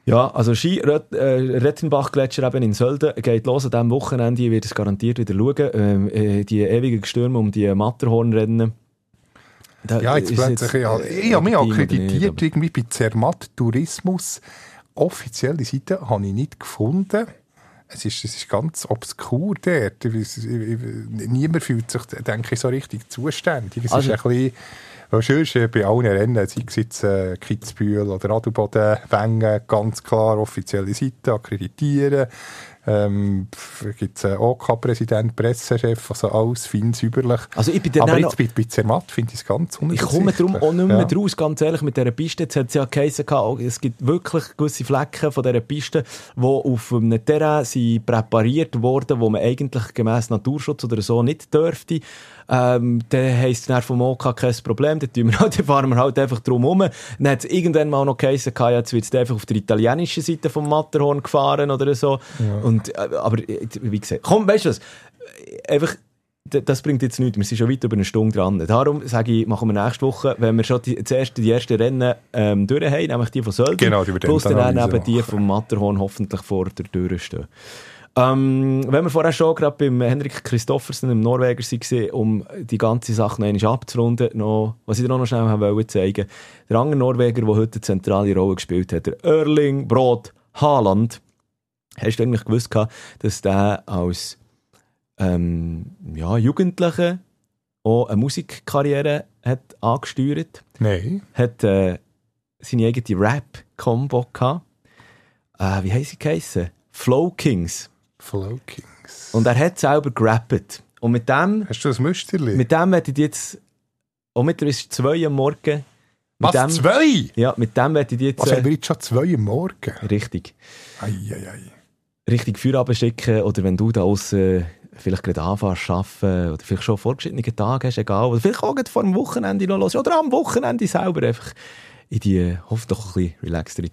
Ja, also Ski äh, Rettenbach-Gletscher eben in Sölden geht los. An diesem Wochenende wird es garantiert wieder schauen. Ähm, äh, die ewigen Stürme um die Matterhornrennen da ja, jetzt plötzlich, jetzt, ja. Ich habe mich akkreditiert nicht, irgendwie bei Zermatt Tourismus. Offizielle Seite habe ich nicht gefunden. Es ist, es ist ganz obskur dort. Niemand fühlt sich, denke ich, so richtig zuständig. Es also, ist ein bisschen, sonst bei allen Rennen, sei es jetzt äh, Kitzbühel oder Adelboden, Wengen, ganz klar offizielle Seite akkreditieren. Ähm, gibt es einen OK-Präsident, Pressechef, also alles fein säuberlich. Also ich bin Aber jetzt bei, bei Zermatt finde ich es ganz Ich komme darum auch nicht mehr ja. draus, ganz ehrlich, mit dieser Piste. Jetzt hat es ja geheißen, es gibt wirklich gewisse Flecken von dieser Piste, die auf einem Terrain sind präpariert wurden, wo man eigentlich gemäß Naturschutz oder so nicht dürfte. Ähm, dann heisst es vom OK kein Problem, dann, wir halt, dann fahren wir halt einfach drum herum. Dann hat es irgendwann mal noch geheißen, jetzt wird es einfach auf der italienischen Seite vom Matterhorn gefahren oder so. Ja. Und, äh, aber wie gesagt, komm, weißt du was? Einfach, das bringt jetzt nichts. Wir sind schon weit über eine Stunde dran. Darum sage ich, machen wir nächste Woche, wenn wir schon die, zuerst die ersten Rennen ähm, durch haben, nämlich die von Sölden, genau, die plus dann, dann eben die vom Matterhorn hoffentlich vor der Tür stehen. Ähm, wenn wir vorher schon gerade beim Henrik Christoffersen, im Norweger, waren, um die ganze Sache noch einmal abzurunden, noch, was ich dir noch schnell wollte zeigen Der andere Norweger, der heute eine zentrale Rolle gespielt hat, der Erling Brot Haaland, hast du eigentlich gewusst, dass der als ähm, ja, Jugendlicher auch eine Musikkarriere hat angesteuert? Nein. Hat äh, seine eigene Rap-Combo gehabt. Äh, wie heisst sie geheissen? Flow Kings. Flow Kings. Und er hat selber gerappt. Und mit dem... Hast du das Müsterli? Mit dem hätte ich jetzt... Auch mittlerweile zwei am Morgen Was, dem, zwei? Ja, mit dem werde ich jetzt... Was, haben wir jetzt schon zwei am Morgen? Richtig. Ei, ei, ei. Richtig Feierabend schicken oder wenn du da aussen vielleicht gerade anfängst zu arbeiten oder vielleicht schon vorgeschrittene Tage hast, egal. Oder vielleicht auch vor dem Wochenende noch los oder am Wochenende selber einfach in die, hoffe doch ein bisschen relaxtere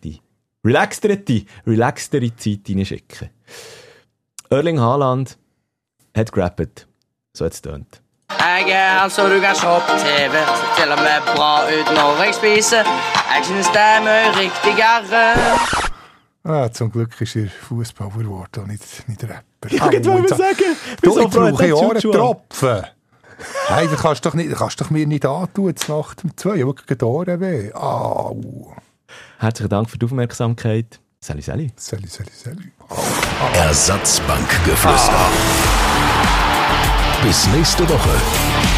relaxtere, relaxtere Zeit hineinschicken. Erling Haaland hat gerappt. So hat es tönt. Jeg er han så du kan se på TV. Ser til og med bra ut når jeg spiser. Jeg synes det er mye riktigere. Ah, zum Glück ist er Fußballer geworden und nicht, nicht Rapper. Ja, ich wollte sagen, du, ich brauche ja auch einen Tropfen. Nein, du kannst doch, nicht, kannst doch mir nicht antun, jetzt Nacht um zwei, wirklich Ohren weh. Au. Herzlichen Dank für die Aufmerksamkeit. Sally, Sally. Sally, Sally, Sally. Ersatzbankgeflüster. Bis nächste Woche.